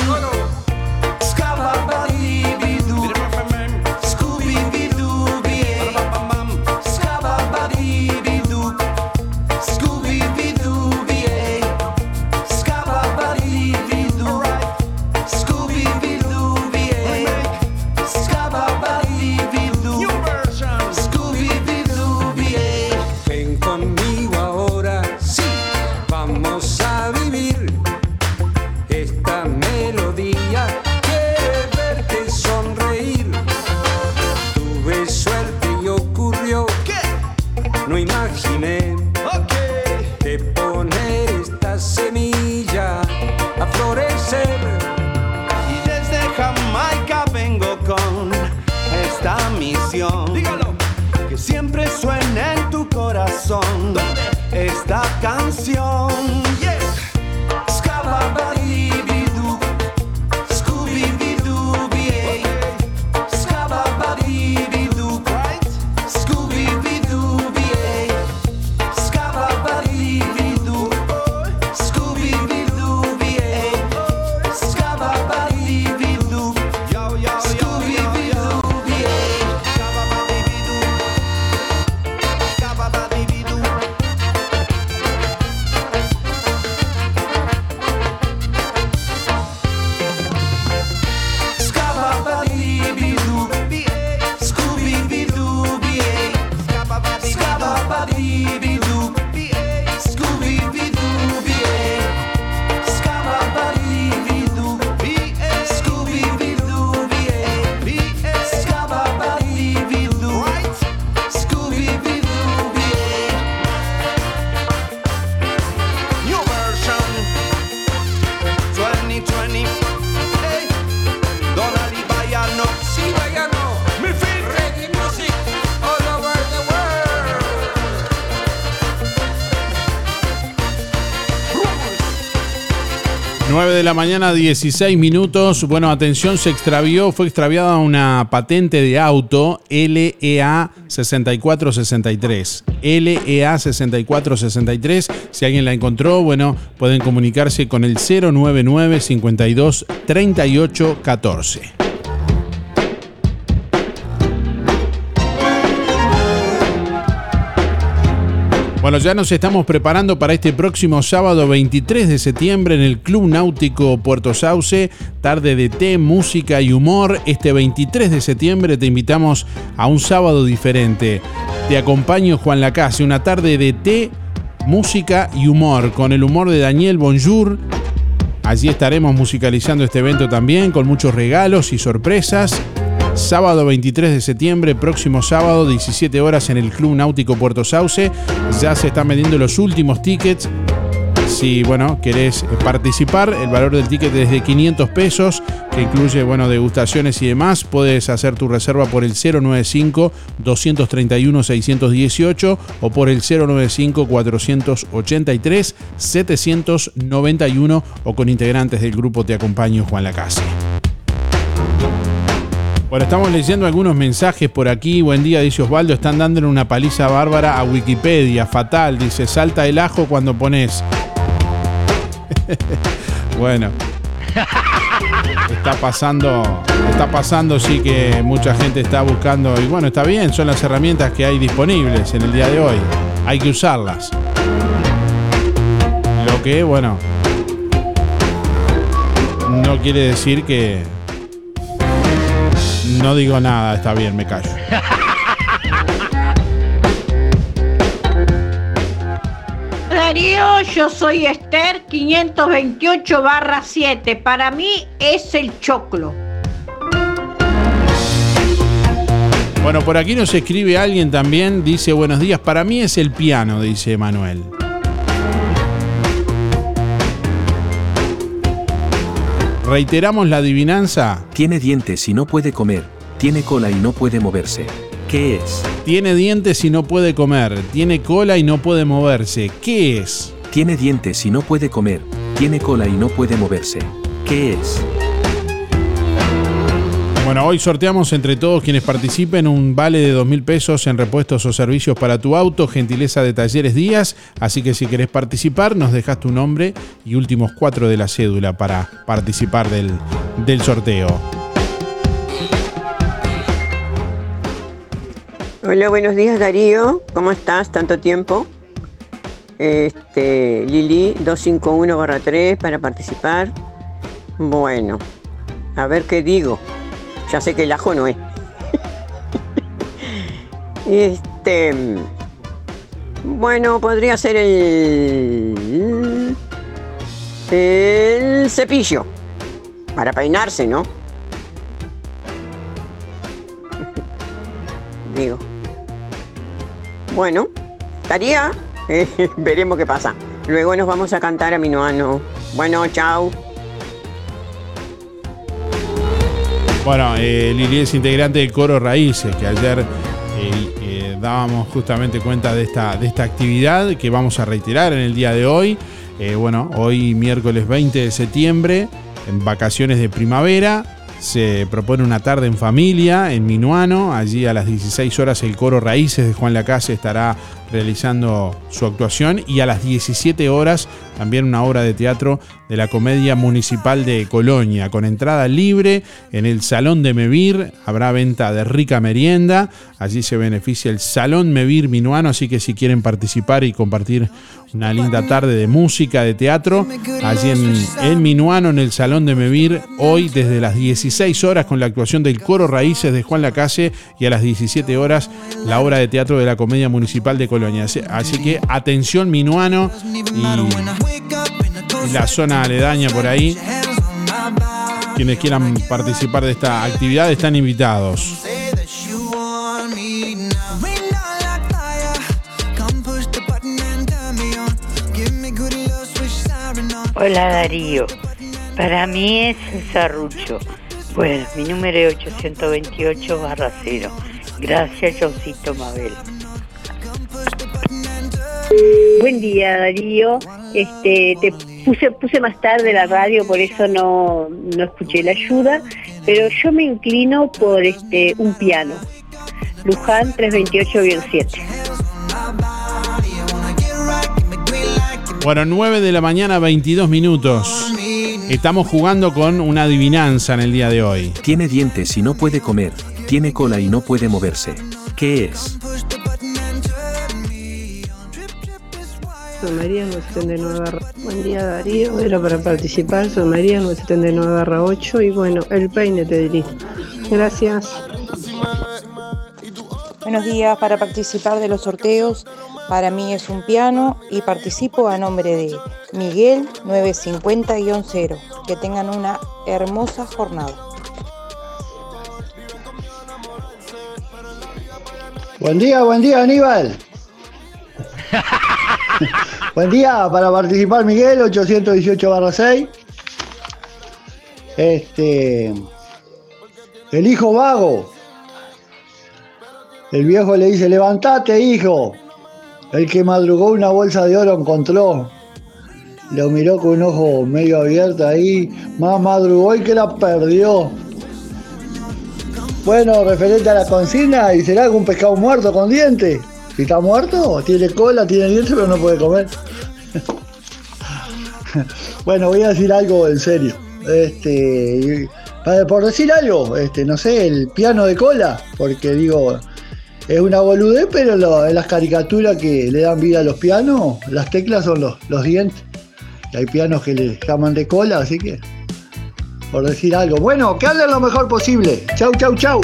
La mañana, 16 minutos. Bueno, atención, se extravió, fue extraviada una patente de auto LEA 6463. LEA 6463. Si alguien la encontró, bueno, pueden comunicarse con el 099 52 38 14. Bueno, ya nos estamos preparando para este próximo sábado 23 de septiembre en el Club Náutico Puerto Sauce, tarde de té, música y humor. Este 23 de septiembre te invitamos a un sábado diferente. Te acompaño Juan Lacase, una tarde de té, música y humor, con el humor de Daniel Bonjour. Allí estaremos musicalizando este evento también con muchos regalos y sorpresas. Sábado 23 de septiembre, próximo sábado, 17 horas en el Club Náutico Puerto Sauce. Ya se están vendiendo los últimos tickets. si bueno, querés participar, el valor del ticket es de 500 pesos, que incluye bueno, degustaciones y demás. Puedes hacer tu reserva por el 095 231 618 o por el 095 483 791 o con integrantes del grupo Te acompaño Juan Lacase. Bueno, estamos leyendo algunos mensajes por aquí. Buen día, dice Osvaldo. Están dándole una paliza bárbara a Wikipedia. Fatal, dice. Salta el ajo cuando pones. bueno. Está pasando. Está pasando, sí que mucha gente está buscando. Y bueno, está bien, son las herramientas que hay disponibles en el día de hoy. Hay que usarlas. Lo que, bueno. No quiere decir que no digo nada, está bien, me callo. Darío, yo soy Esther 528 barra 7. Para mí es el choclo. Bueno, por aquí nos escribe alguien también, dice buenos días, para mí es el piano, dice Manuel. Reiteramos la adivinanza. Tiene dientes y no puede comer. Tiene cola y no puede moverse. ¿Qué es? Tiene dientes y no puede comer. Tiene cola y no puede moverse. ¿Qué es? Tiene dientes y no puede comer. Tiene cola y no puede moverse. ¿Qué es? Bueno, hoy sorteamos entre todos quienes participen un vale de dos mil pesos en repuestos o servicios para tu auto, gentileza de Talleres Díaz. Así que si querés participar, nos dejas tu nombre y últimos cuatro de la cédula para participar del, del sorteo. Hola, buenos días Darío. ¿Cómo estás? Tanto tiempo. Este, Lili 251-3 para participar. Bueno, a ver qué digo. Ya sé que el ajo no es. este. Bueno, podría ser el. El cepillo. Para peinarse, ¿no? Digo. Bueno, estaría. veremos qué pasa. Luego nos vamos a cantar a Minuano. Bueno, chao. Bueno, eh, Lili es integrante del coro Raíces, que ayer eh, eh, dábamos justamente cuenta de esta, de esta actividad que vamos a reiterar en el día de hoy. Eh, bueno, hoy miércoles 20 de septiembre, en vacaciones de primavera, se propone una tarde en familia en Minuano. Allí a las 16 horas el coro Raíces de Juan Lacase estará realizando su actuación y a las 17 horas también una obra de teatro de la Comedia Municipal de Colonia con entrada libre en el Salón de Mevir. Habrá venta de rica merienda. Allí se beneficia el Salón Mevir Minuano, así que si quieren participar y compartir una linda tarde de música, de teatro, allí en, en Minuano, en el Salón de Mevir, hoy desde las 16 horas con la actuación del Coro Raíces de Juan Lacase y a las 17 horas la obra de teatro de la Comedia Municipal de Colonia. Así, así que atención Minuano y, y la zona aledaña por ahí. Quienes quieran participar de esta actividad están invitados. Hola Darío, para mí es el serrucho. Bueno, mi número es 828 barra 0. Gracias, Josito Mabel. Buen día, Darío. Este, te puse, puse más tarde la radio, por eso no, no escuché la ayuda, pero yo me inclino por este un piano. Luján 328-7. Bueno, 9 de la mañana, 22 minutos. Estamos jugando con una adivinanza en el día de hoy. Tiene dientes y no puede comer. Tiene cola y no puede moverse. ¿Qué es? Soy María 979 barra. Buen día Darío, era para participar, soy María 979 barra 8 y bueno, el peine te diría. Gracias. Buenos días, para participar de los sorteos, para mí es un piano y participo a nombre de Miguel 950-0. Que tengan una hermosa jornada. Buen día, buen día Aníbal. Buen día, para participar Miguel, 818 6. Este. El hijo vago. El viejo le dice, levantate, hijo. El que madrugó una bolsa de oro encontró. Lo miró con un ojo medio abierto ahí. Más madrugó y que la perdió. Bueno, referente a la consigna, ¿y será algún pescado muerto con dientes? Si está muerto, tiene cola, tiene dientes, pero no puede comer. bueno, voy a decir algo en serio. Este, para- por decir algo, este, no sé, el piano de cola, porque digo, es una boludez, pero en las caricaturas que le dan vida a los pianos, las teclas son los, los dientes. Y hay pianos que le llaman de cola, así que, por decir algo. Bueno, que hablen lo mejor posible. Chau, chau, chau.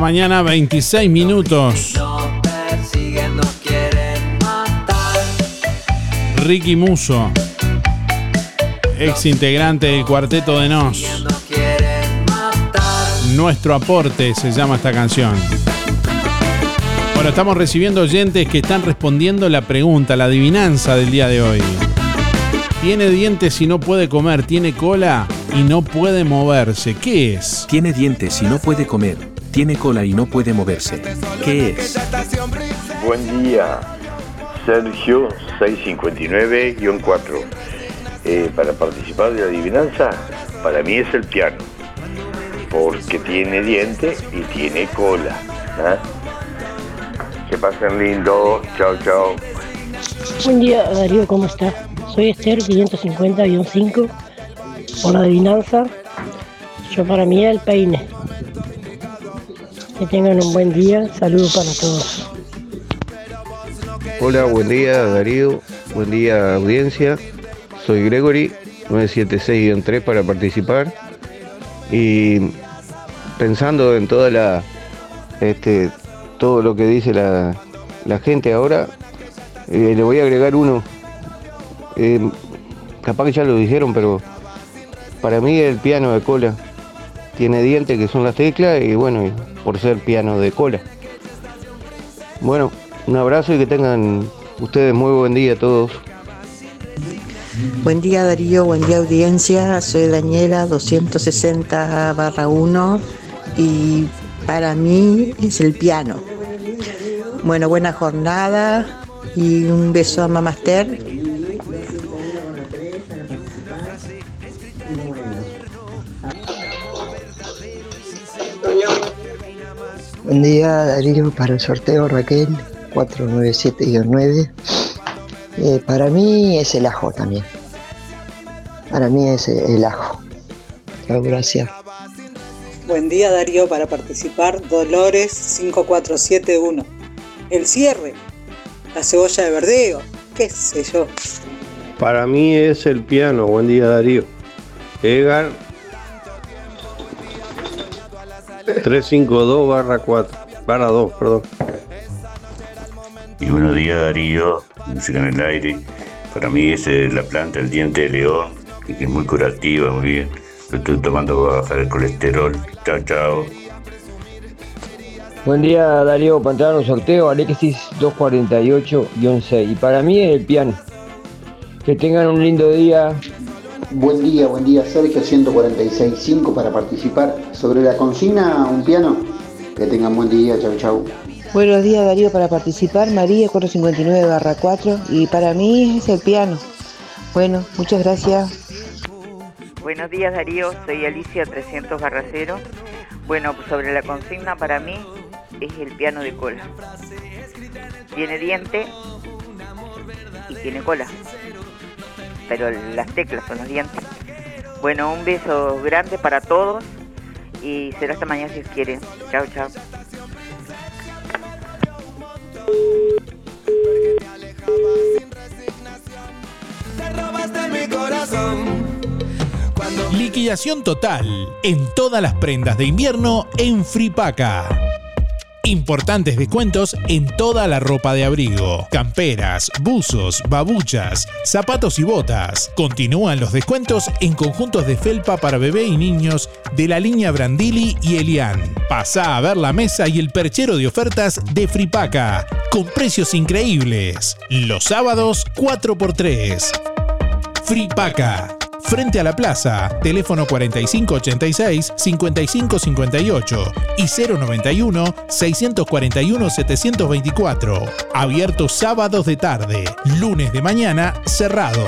Mañana, 26 minutos. Ricky Muso, ex integrante del cuarteto de Nos. Nuestro aporte se llama esta canción. Bueno, estamos recibiendo oyentes que están respondiendo la pregunta, la adivinanza del día de hoy. Tiene dientes y no puede comer, tiene cola y no puede moverse. ¿Qué es? Tiene dientes y no puede comer. Tiene cola y no puede moverse. ¿Qué es? Buen día, Sergio 659-4. Eh, para participar de la adivinanza, para mí es el piano, porque tiene diente y tiene cola. ¿ah? Que pasen lindo, chao, chao. Buen día, Darío, ¿cómo está? Soy Esther 550-5. Por la adivinanza, yo para mí el peine. Que tengan un buen día. Saludos para todos. Hola, buen día Darío, buen día audiencia. Soy Gregory, 976-3 para participar. Y pensando en toda la este, todo lo que dice la, la gente ahora. Eh, le voy a agregar uno. Eh, capaz que ya lo dijeron, pero para mí el piano de cola tiene dientes que son las teclas y bueno, y por ser piano de cola. Bueno, un abrazo y que tengan ustedes muy buen día a todos. Buen día Darío, buen día audiencia, soy Daniela 260 barra 1 y para mí es el piano. Bueno, buena jornada y un beso a Mamaster. Buen día Darío para el sorteo Raquel 497-9. Eh, para mí es el ajo también. Para mí es el ajo. Chao, gracias. Buen día Darío para participar Dolores 5471. El cierre, la cebolla de verdeo, qué sé yo. Para mí es el piano. Buen día Darío. Egar 352 barra 4. Barra 2, perdón. Y buenos días Darío, música en el aire. Para mí es eh, la planta, el diente de león, que es muy curativa, muy bien. Lo estoy tomando para bajar el colesterol. Chao, chao. Buen día Darío, para entrar a un sorteo, Alexis 248-6. Y para mí es el piano. Que tengan un lindo día. Buen día, buen día, Sergio 146.5 para participar. Sobre la consigna, un piano. Que tengan buen día, chau chau. Buenos días Darío para participar, María 459 barra 4 y para mí es el piano. Bueno, muchas gracias. Buenos días Darío, soy Alicia 300 barra 0. Bueno, pues sobre la consigna para mí es el piano de cola. Tiene diente y tiene cola. Pero las teclas son los dientes. Bueno, un beso grande para todos y será hasta mañana si quieren. Chao, chao. Liquidación total en todas las prendas de invierno en Fripaca. Importantes descuentos en toda la ropa de abrigo, camperas, buzos, babuchas, zapatos y botas. Continúan los descuentos en conjuntos de felpa para bebé y niños de la línea Brandili y Elian. Pasa a ver la mesa y el perchero de ofertas de Fripaca, con precios increíbles. Los sábados 4x3. Fripaca. Frente a la plaza, teléfono 4586-5558 y 091-641-724. Abierto sábados de tarde, lunes de mañana cerrado.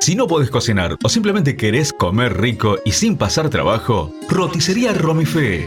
Si no podés cocinar o simplemente querés comer rico y sin pasar trabajo, roticería Romifé.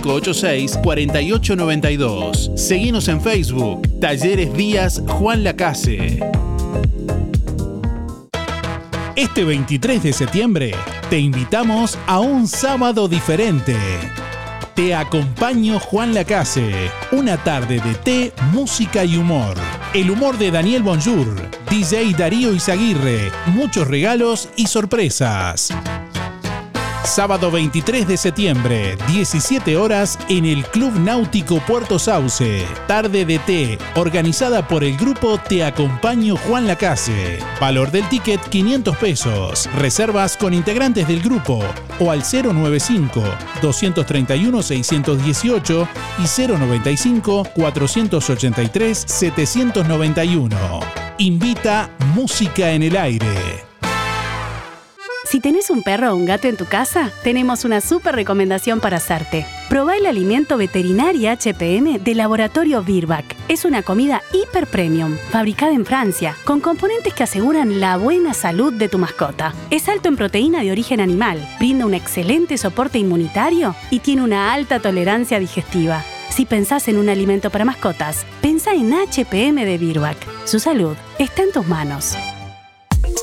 4586-4892. Seguimos en Facebook, Talleres Díaz Juan Lacase. Este 23 de septiembre te invitamos a un sábado diferente. Te acompaño Juan Lacase, una tarde de té, música y humor. El humor de Daniel Bonjour, DJ Darío Izaguirre, muchos regalos y sorpresas. Sábado 23 de septiembre, 17 horas, en el Club Náutico Puerto Sauce. Tarde de té, organizada por el grupo Te Acompaño Juan Lacase. Valor del ticket 500 pesos. Reservas con integrantes del grupo o al 095-231-618 y 095-483-791. Invita Música en el Aire. Si tenés un perro o un gato en tu casa, tenemos una súper recomendación para hacerte. Probá el alimento veterinario HPM de Laboratorio Virbac. Es una comida hiper premium, fabricada en Francia, con componentes que aseguran la buena salud de tu mascota. Es alto en proteína de origen animal, brinda un excelente soporte inmunitario y tiene una alta tolerancia digestiva. Si pensás en un alimento para mascotas, pensá en HPM de Virbac. Su salud está en tus manos.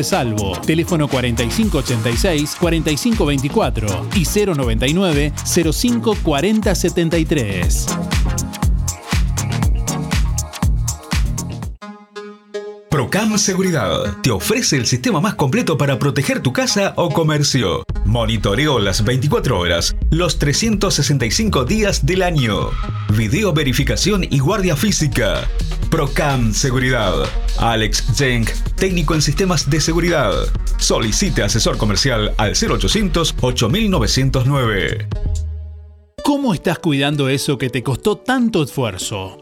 Salvo, teléfono 4586-4524 y 099-054073. Procam Seguridad te ofrece el sistema más completo para proteger tu casa o comercio. Monitoreo las 24 horas, los 365 días del año. Video verificación y guardia física. Procam Seguridad. Alex Jenk, técnico en sistemas de seguridad. Solicite asesor comercial al 0800 8909. ¿Cómo estás cuidando eso que te costó tanto esfuerzo?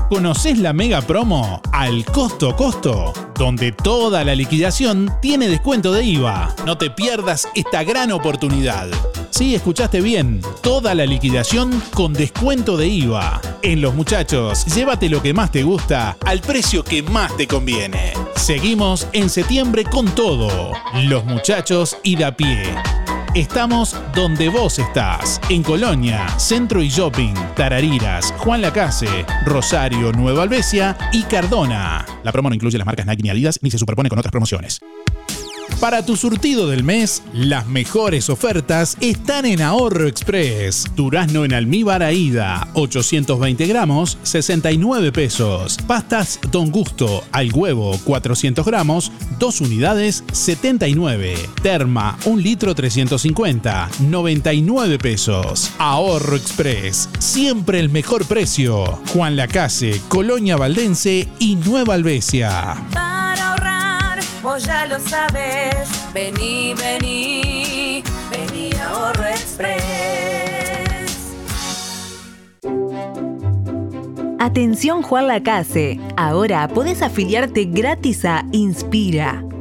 ¿Conoces la mega promo al costo costo? Donde toda la liquidación tiene descuento de IVA. No te pierdas esta gran oportunidad. Sí, escuchaste bien. Toda la liquidación con descuento de IVA. En Los Muchachos, llévate lo que más te gusta al precio que más te conviene. Seguimos en septiembre con todo. Los Muchachos y da pie. Estamos donde vos estás, en Colonia, Centro y Shopping, Tarariras, Juan Lacase, Rosario, Nueva Albesia y Cardona. La promo no incluye las marcas Nike ni Adidas ni se superpone con otras promociones. Para tu surtido del mes, las mejores ofertas están en Ahorro Express. Durazno en almíbar Aida, 820 gramos, 69 pesos. Pastas Don Gusto al huevo, 400 gramos, 2 unidades, 79. Terma, 1 litro 350, 99 pesos. Ahorro Express, siempre el mejor precio. Juan Lacase, Colonia Valdense y Nueva Albesia. Vos ya lo sabes. Vení, vení, vení a Ahorro Express. Atención Juan Lacase, ahora podés afiliarte gratis a Inspira.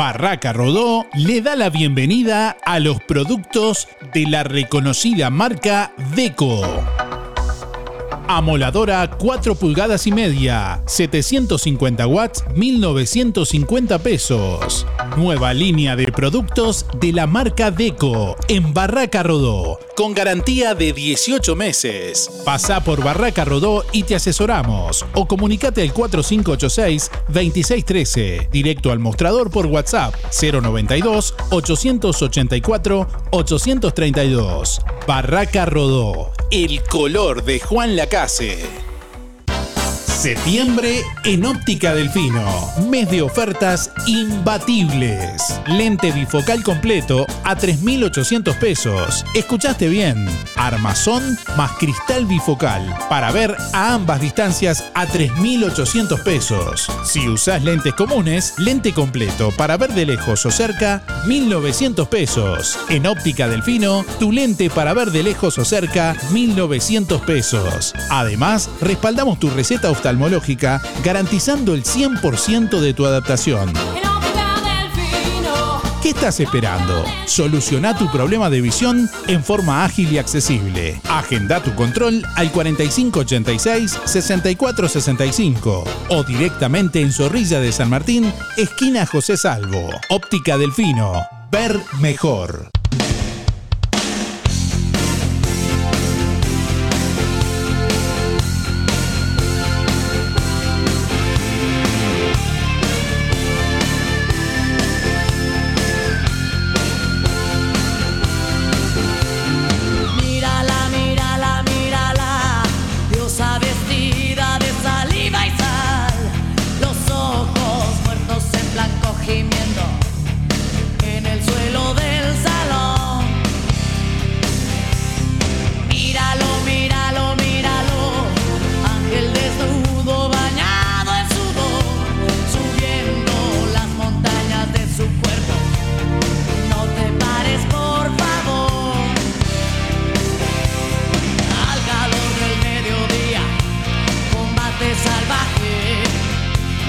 Barraca Rodó le da la bienvenida a los productos de la reconocida marca Deco. Amoladora 4 pulgadas y media, 750 watts, 1950 pesos. Nueva línea de productos de la marca Deco en Barraca Rodó, con garantía de 18 meses. Pasá por Barraca Rodó y te asesoramos. O comunicate al 4586-2613, directo al mostrador por WhatsApp 092 884 832. Barraca Rodó, el color de Juan Lacase. Septiembre en Óptica Delfino. Mes de ofertas imbatibles. Lente bifocal completo a 3.800 pesos. Escuchaste bien. Armazón más cristal bifocal. Para ver a ambas distancias a 3.800 pesos. Si usás lentes comunes, lente completo para ver de lejos o cerca, 1.900 pesos. En Óptica Delfino, tu lente para ver de lejos o cerca, 1.900 pesos. Además, respaldamos tu receta oftalmológica garantizando el 100% de tu adaptación. ¿Qué estás esperando? Soluciona tu problema de visión en forma ágil y accesible. Agenda tu control al 4586-6465 o directamente en Zorrilla de San Martín, esquina José Salvo. Óptica Delfino. Ver mejor.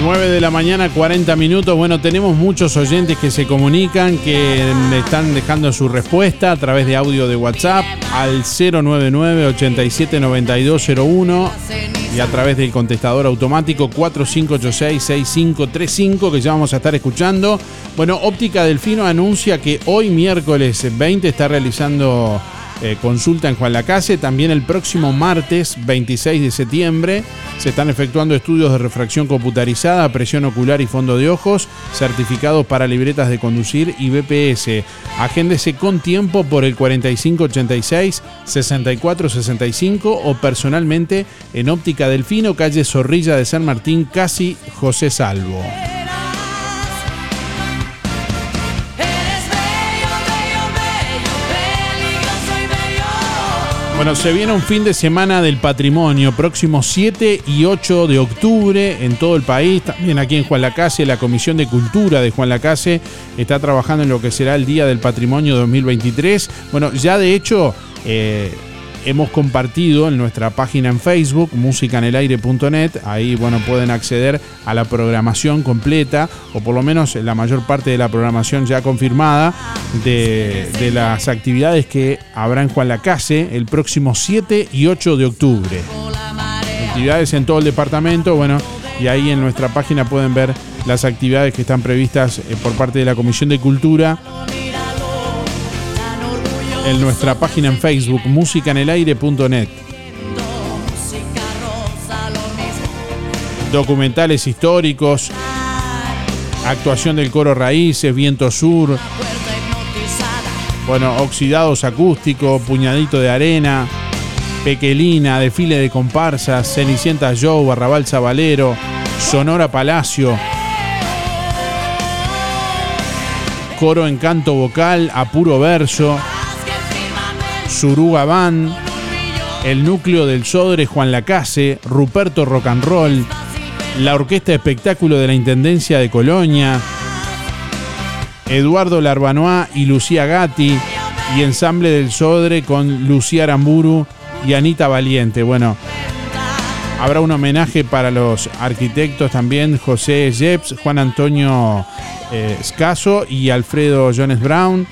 9 de la mañana, 40 minutos. Bueno, tenemos muchos oyentes que se comunican, que están dejando su respuesta a través de audio de WhatsApp al 099-879201 y a través del contestador automático 4586-6535 que ya vamos a estar escuchando. Bueno, Óptica Delfino anuncia que hoy miércoles 20 está realizando eh, consulta en Juan Lacase. También el próximo martes 26 de septiembre se están efectuando estudios de refracción computarizada, presión ocular y fondo de ojos, certificados para libretas de conducir y BPS. Agéndese con tiempo por el 4586-6465 o personalmente en Óptica Delfino, calle Zorrilla de San Martín, casi José Salvo. Bueno, se viene un fin de semana del patrimonio, próximo 7 y 8 de octubre en todo el país. También aquí en Juan Lacase, la Comisión de Cultura de Juan Lacase está trabajando en lo que será el Día del Patrimonio 2023. Bueno, ya de hecho eh, hemos compartido en nuestra página en Facebook, musicanelaire.net. Ahí, bueno, pueden acceder a la programación completa, o por lo menos la mayor parte de la programación ya confirmada, de, de las actividades que habrá en Juan Lacase el próximo 7 y 8 de octubre. Actividades en todo el departamento, bueno, y ahí en nuestra página pueden ver las actividades que están previstas eh, por parte de la Comisión de Cultura en nuestra página en Facebook, musicanelaire.net. Documentales históricos, actuación del coro Raíces, Viento Sur, Bueno, Oxidados Acústico, Puñadito de Arena, Pequelina, Desfile de Comparsas, Cenicienta Joe, Barrabal Zabalero, Sonora Palacio, Coro en canto vocal, a puro verso, Suruga Van, El Núcleo del Sodre, Juan Lacase, Ruperto Rock and Roll, la Orquesta Espectáculo de la Intendencia de Colonia, Eduardo Larbanois y Lucía Gatti, y Ensamble del Sodre con Lucía Aramburu y Anita Valiente. Bueno, habrá un homenaje para los arquitectos también, José Jeps, Juan Antonio eh, Scaso y Alfredo Jones Brown.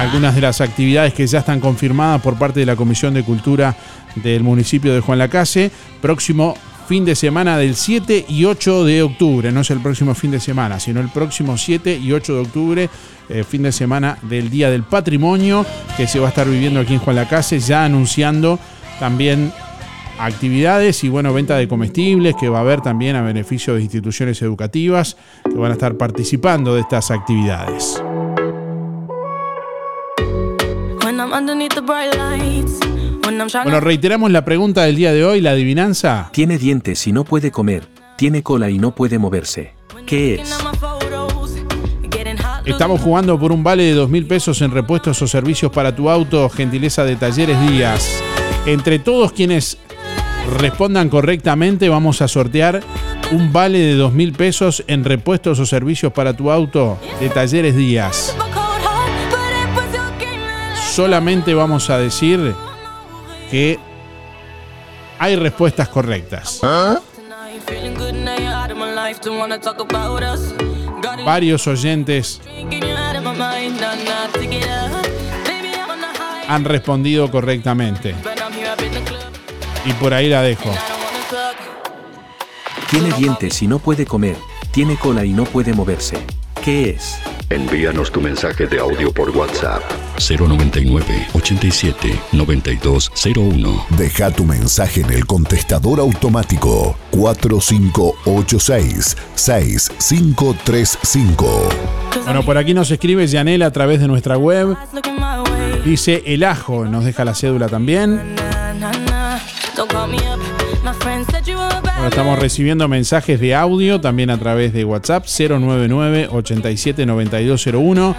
Algunas de las actividades que ya están confirmadas por parte de la Comisión de Cultura del municipio de Juan Lacase. Próximo fin de semana del 7 y 8 de octubre. No es el próximo fin de semana, sino el próximo 7 y 8 de octubre, eh, fin de semana del Día del Patrimonio, que se va a estar viviendo aquí en Juan Lacase, ya anunciando también actividades y bueno, venta de comestibles que va a haber también a beneficio de instituciones educativas que van a estar participando de estas actividades. Bueno, reiteramos la pregunta del día de hoy, la adivinanza. Tiene dientes y no puede comer, tiene cola y no puede moverse. ¿Qué es? Estamos jugando por un vale de dos mil pesos en repuestos o servicios para tu auto, gentileza de Talleres Díaz. Entre todos quienes respondan correctamente, vamos a sortear un vale de dos mil pesos en repuestos o servicios para tu auto de Talleres Díaz. Solamente vamos a decir que hay respuestas correctas. Varios oyentes han respondido correctamente. Y por ahí la dejo. Tiene dientes y no puede comer, tiene cola y no puede moverse. ¿Qué es? Envíanos tu mensaje de audio por WhatsApp 099 87 9201. Deja tu mensaje en el contestador automático 4586 6535. Bueno, por aquí nos escribe Yanela a través de nuestra web. Dice el ajo, nos deja la cédula también. Bueno, estamos recibiendo mensajes de audio también a través de WhatsApp 099 87 9201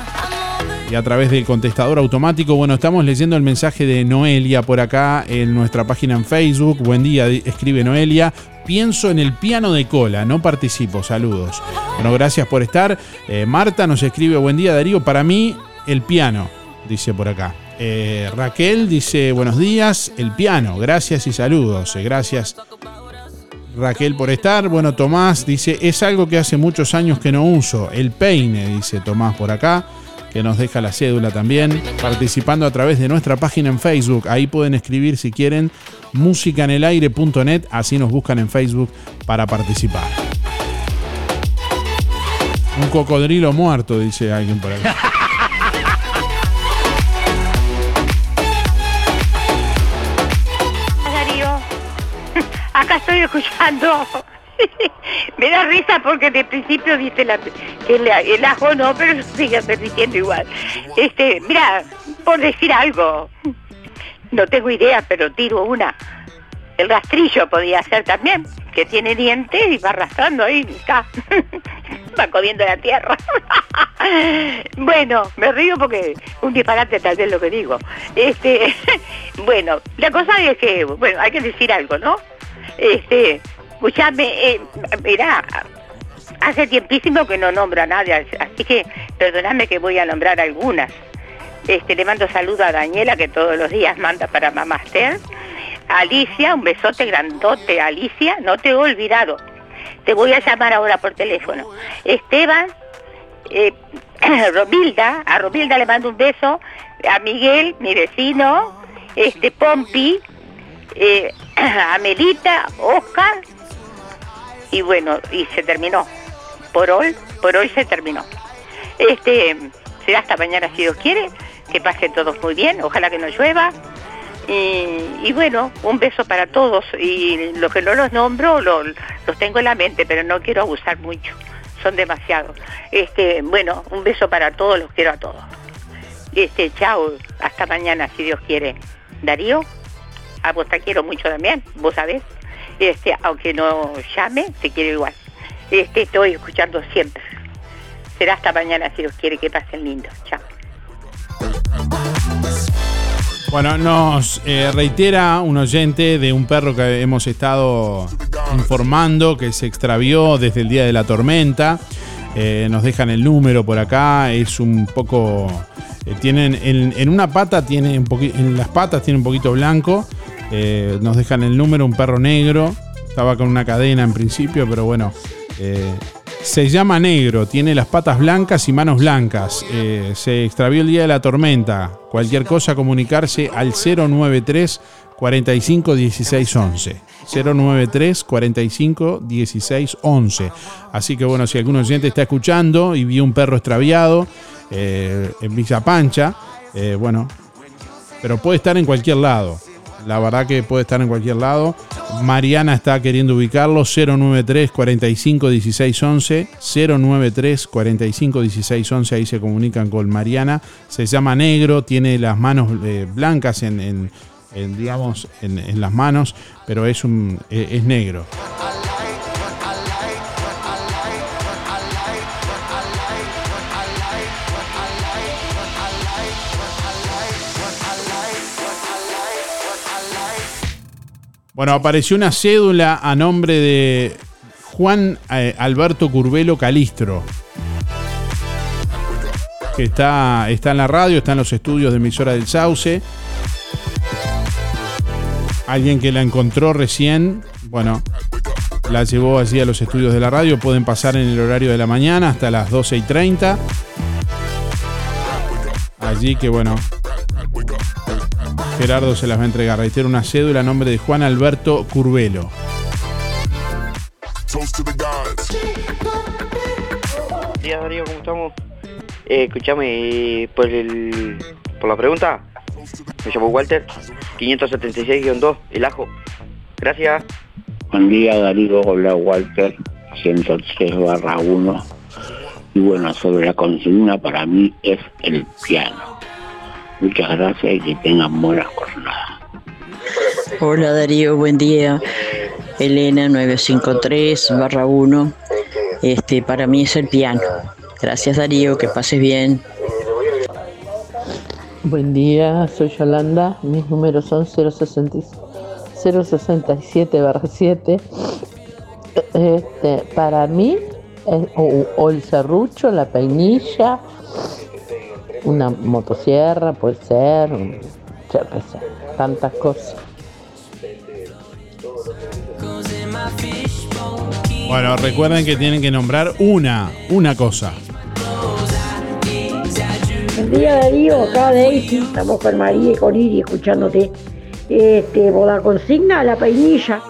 y a través del contestador automático. Bueno, estamos leyendo el mensaje de Noelia por acá en nuestra página en Facebook. Buen día, escribe Noelia. Pienso en el piano de cola, no participo. Saludos. Bueno, gracias por estar. Eh, Marta nos escribe, buen día Darío, para mí el piano, dice por acá. Eh, Raquel dice, buenos días, el piano, gracias y saludos. Eh, gracias Raquel por estar. Bueno, Tomás dice, es algo que hace muchos años que no uso. El peine, dice Tomás por acá, que nos deja la cédula también. Participando a través de nuestra página en Facebook. Ahí pueden escribir si quieren musicanelaire.net. Así nos buscan en Facebook para participar. Un cocodrilo muerto, dice alguien por acá. Estoy escuchando. Me da risa porque de principio dice la, el, ajo no, pero sigue permitiendo igual. Este, mira, por decir algo, no tengo idea, pero tiro una. El rastrillo podía ser también, que tiene dientes y va arrastrando ahí, está. va comiendo la tierra. bueno, me río porque un disparate tal vez lo que digo. Este, bueno, la cosa es que, bueno, hay que decir algo, ¿no? Este, escuchame, eh, mirá, hace tiempísimo que no nombro a nadie, así que perdonadme que voy a nombrar algunas. Este, le mando saludo a Daniela que todos los días manda para Mamaster. Alicia, un besote grandote, Alicia, no te he olvidado. Te voy a llamar ahora por teléfono. Esteban, eh, Romilda, a Romilda le mando un beso, a Miguel, mi vecino, este Pompi, eh, a Melita, Oscar, y bueno, y se terminó. Por hoy, por hoy se terminó. Este, será hasta mañana si Dios quiere, que pasen todos muy bien, ojalá que no llueva. Y, y bueno, un beso para todos. Y los que no los nombro, lo- los tengo en la mente, pero no quiero abusar mucho. Son demasiados. Este, bueno, un beso para todos, los quiero a todos. Este, chao, hasta mañana si Dios quiere. Darío, a vos te quiero mucho también, vos sabés. Este, aunque no llame, te quiero igual. Este, estoy escuchando siempre. Será hasta mañana si Dios quiere que pasen lindo. Chao. Bueno, nos eh, reitera un oyente de un perro que hemos estado informando que se extravió desde el día de la tormenta. Eh, nos dejan el número por acá, es un poco... eh, tienen en, en una pata tiene un poquito, en las patas tiene un poquito blanco. Eh, nos dejan el número, un perro negro. Estaba con una cadena en principio, pero bueno. eh, se llama negro, tiene las patas blancas y manos blancas. Eh, se extravió el día de la tormenta. Cualquier cosa, comunicarse al 093 45 16 11. 093 45 16 11. Así que bueno, si algún oyente está escuchando y vio un perro extraviado en Villa Pancha, bueno, pero puede estar en cualquier lado. La verdad que puede estar en cualquier lado. Mariana está queriendo ubicarlo 093 45 16 11 093 45 16 11 ahí se comunican con Mariana. Se llama negro, tiene las manos eh, blancas en, en- digamos en, en las manos, pero es un eh, es negro. Bueno, apareció una cédula a nombre de Juan eh, Alberto Curvelo Calistro. Que está, está en la radio, está en los estudios de emisora del Sauce. Alguien que la encontró recién, bueno, la llevó allí a los estudios de la radio. Pueden pasar en el horario de la mañana hasta las 12 y 30. Allí que bueno, Gerardo se las va a entregar. Reitero una cédula a nombre de Juan Alberto Curvelo. Días Darío, ¿cómo estamos? Eh, escúchame, eh, por el por la pregunta, me llamo Walter, 576-2, el ajo. Gracias. Buen día Darío, hola Walter, 103 barra 1. Y bueno, sobre la consigna para mí es el piano. Muchas gracias y que tengan buenas jornadas. Hola Darío, buen día. Elena 953 barra 1. Este, para mí es el piano. Gracias Darío, que pases bien. Buen día, soy Yolanda, mis números son 060 067 7. Este, para mí, es- o, o el serrucho, la peinilla, una motosierra, puede ser, un- yo qué sé, tantas cosas. Bueno, recuerden que tienen que nombrar una, una cosa. Buen día Darío, acá Daisy, estamos con María y con Iri escuchándote. Este, la consigna, la peinilla,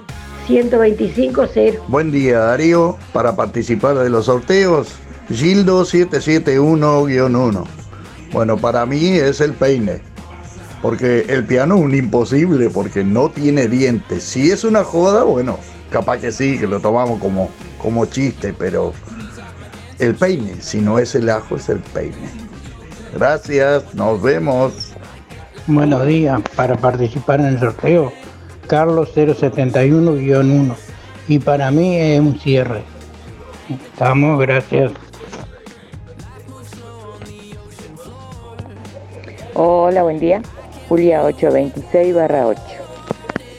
125-0. Buen día Darío, para participar de los sorteos, Gildo 771-1. Bueno, para mí es el peine, porque el piano es un imposible, porque no tiene dientes. Si es una joda, bueno, capaz que sí, que lo tomamos como, como chiste, pero el peine, si no es el ajo, es el peine. Gracias, nos vemos. Buenos días, para participar en el sorteo, Carlos 071-1. Y para mí es un cierre. Estamos, gracias. Hola, buen día. Julia 826 barra 8.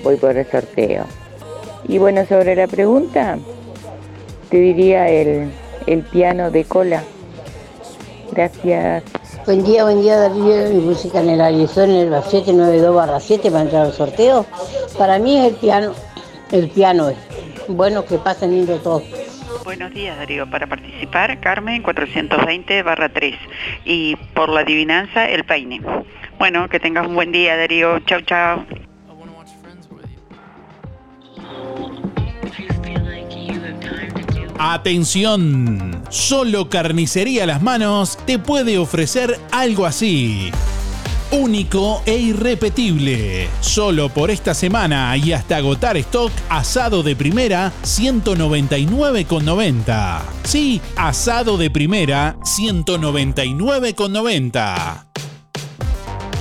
Voy por el sorteo. Y bueno, sobre la pregunta, te diría el, el piano de cola. Gracias. Buen día, buen día Darío, mi música en el Arizona en el 792 barra 7 para entrar al sorteo. Para mí es el piano, el piano es. Bueno, que pasen lindo todos. Buenos días, Darío. Para participar, Carmen 420 barra 3. Y por la adivinanza, el peine. Bueno, que tengas un buen día, Darío. Chau, chau. Atención, solo Carnicería Las Manos te puede ofrecer algo así. Único e irrepetible. Solo por esta semana y hasta agotar stock, asado de primera 199,90. Sí, asado de primera 199,90.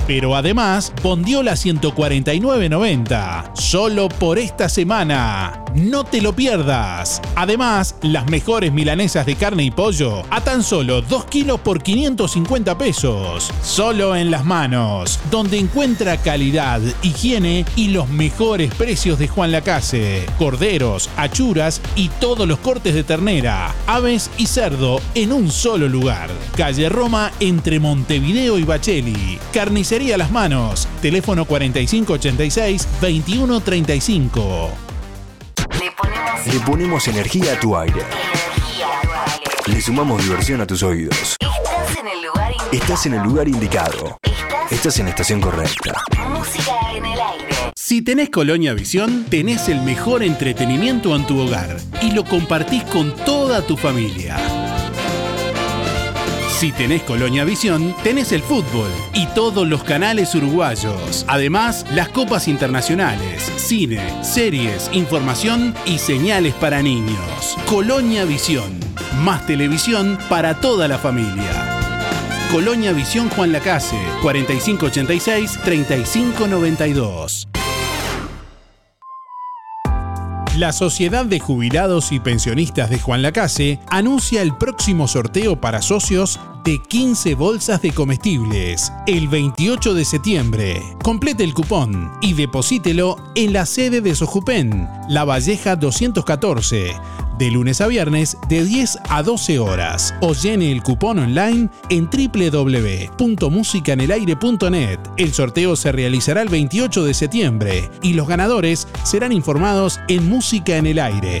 Pero además, Bondiola 149.90. Solo por esta semana. No te lo pierdas. Además, las mejores milanesas de carne y pollo a tan solo 2 kilos por 550 pesos. Solo en las manos, donde encuentra calidad, higiene y los mejores precios de Juan Lacase. Corderos, achuras y todos los cortes de ternera, aves y cerdo en un solo lugar. Calle Roma entre Montevideo y Bacheli. Carnicería Las Manos. Teléfono 4586-2135. Le ponemos energía a tu aire. Le sumamos diversión a tus oídos. Estás en el lugar Estás en el lugar indicado. Estás en la estación correcta. Música en el aire. Si tenés Colonia Visión, tenés el mejor entretenimiento en tu hogar y lo compartís con toda tu familia. Si tenés Colonia Visión, tenés el fútbol y todos los canales uruguayos. Además, las copas internacionales, cine, series, información y señales para niños. Colonia Visión. Más televisión para toda la familia. Colonia Visión Juan Lacase, 4586-3592. La Sociedad de Jubilados y Pensionistas de Juan Lacase anuncia el próximo sorteo para socios de 15 bolsas de comestibles el 28 de septiembre. Complete el cupón y deposítelo en la sede de Sojupen, La Valleja 214, de lunes a viernes de 10 a 12 horas o llene el cupón online en www.musicanelaire.net. El sorteo se realizará el 28 de septiembre y los ganadores serán informados en Música en el Aire.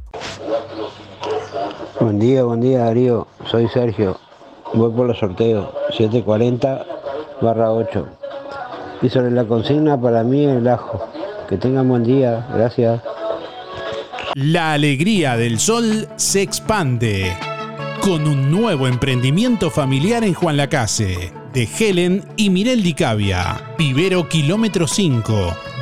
Buen día, buen día Darío, soy Sergio, voy por los sorteos 740 barra 8. Y sobre la consigna para mí el ajo. Que tengan buen día, gracias. La alegría del sol se expande con un nuevo emprendimiento familiar en Juan Lacase, de Helen y Mirel Dicavia, Vivero Kilómetro 5,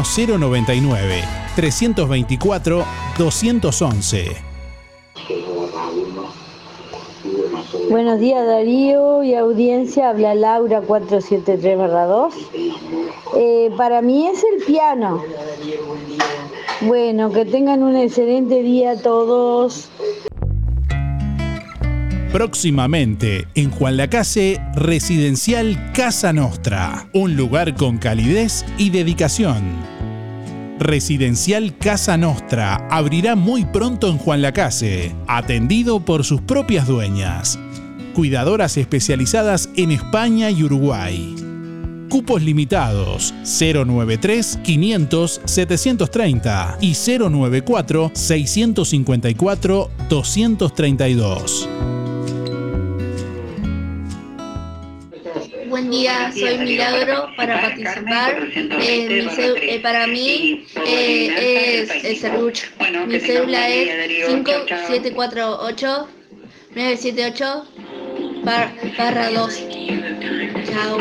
099 324 211. Buenos días Darío y audiencia, habla Laura 473-2. Eh, para mí es el piano. Bueno, que tengan un excelente día todos. Próximamente en Juan Lacase, Residencial Casa Nostra, un lugar con calidez y dedicación. Residencial Casa Nostra abrirá muy pronto en Juan Lacase, atendido por sus propias dueñas, cuidadoras especializadas en España y Uruguay. Cupos limitados 093 500 730 y 094 654 232. Día, soy Milagro para participar. Eh, mi ceu- eh, para mí eh, es el serrucho. Mi cédula es 5748 978 barra 2. Chao.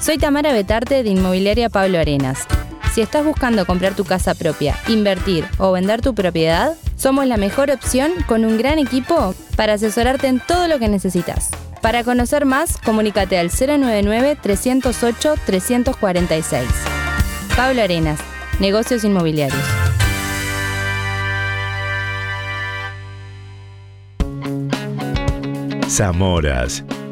Soy Tamara Betarte de Inmobiliaria Pablo Arenas. Si estás buscando comprar tu casa propia, invertir o vender tu propiedad, somos la mejor opción con un gran equipo para asesorarte en todo lo que necesitas. Para conocer más, comunícate al 099-308-346. Pablo Arenas, Negocios Inmobiliarios. Zamoras.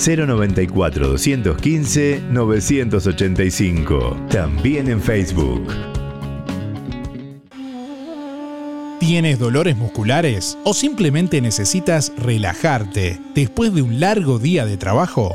094 215 985. También en Facebook. ¿Tienes dolores musculares o simplemente necesitas relajarte después de un largo día de trabajo?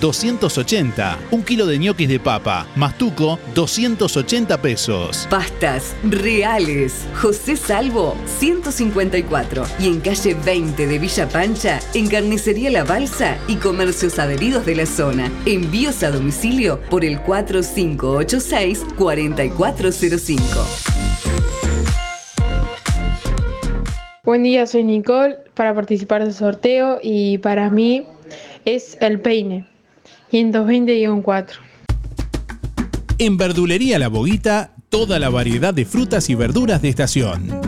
280. Un kilo de ñoquis de papa. Mastuco 280 pesos. Pastas reales. José Salvo, 154. Y en calle 20 de Villa Pancha, en Carnicería La Balsa y comercios adheridos de la zona. Envíos a domicilio por el 4586-4405. Buen día, soy Nicole para participar del sorteo y para mí es el peine 520-4. En Verdulería La Boguita toda la variedad de frutas y verduras de estación.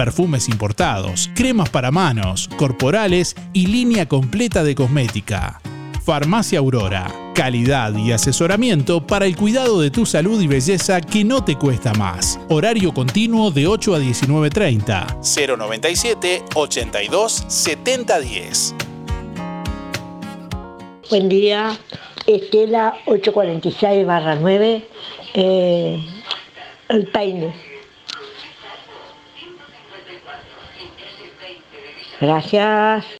perfumes importados, cremas para manos, corporales y línea completa de cosmética. Farmacia Aurora, calidad y asesoramiento para el cuidado de tu salud y belleza que no te cuesta más. Horario continuo de 8 a 19.30. 097 82 7010. Buen día, Estela 846 barra 9, eh, el peine. Gracias.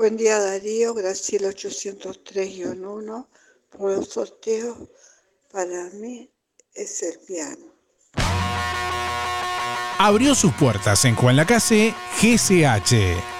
Buen día Darío, Graciela 803-1 por los sorteos. Para mí es el piano. Abrió sus puertas en Juan Lacase GCH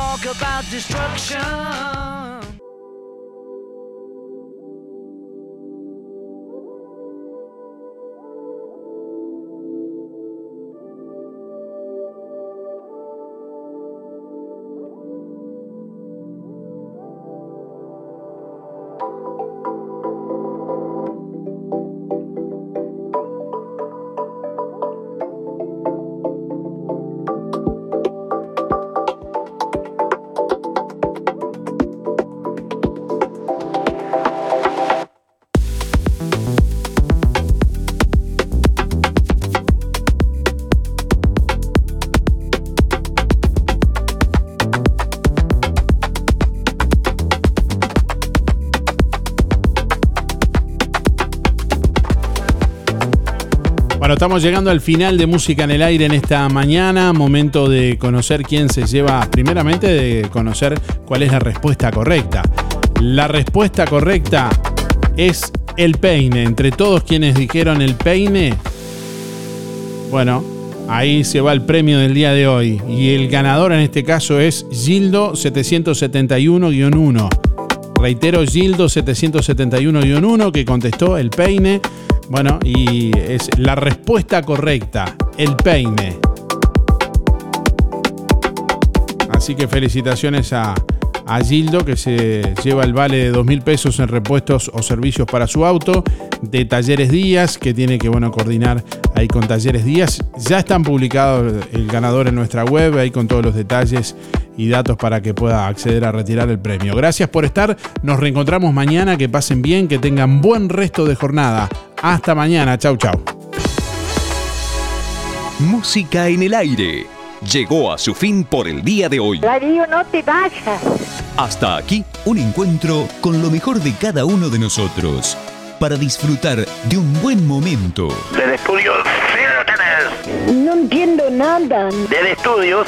talk about destruction. Estamos llegando al final de Música en el Aire en esta mañana. Momento de conocer quién se lleva, primeramente de conocer cuál es la respuesta correcta. La respuesta correcta es el peine. Entre todos quienes dijeron el peine, bueno, ahí se va el premio del día de hoy. Y el ganador en este caso es Gildo 771-1. Reitero, Gildo 771-1 que contestó el peine. Bueno, y es la respuesta correcta, el peine. Así que felicitaciones a, a Gildo que se lleva el vale de dos mil pesos en repuestos o servicios para su auto, de Talleres Díaz, que tiene que bueno, coordinar ahí con Talleres Díaz. Ya están publicados el ganador en nuestra web, ahí con todos los detalles y datos para que pueda acceder a retirar el premio. Gracias por estar, nos reencontramos mañana, que pasen bien, que tengan buen resto de jornada. Hasta mañana, chau chau. Música en el aire. Llegó a su fin por el día de hoy. Darío, no te vayas. Hasta aquí, un encuentro con lo mejor de cada uno de nosotros. Para disfrutar de un buen momento. Del estudio, sí lo tenés. No entiendo nada. Del estudios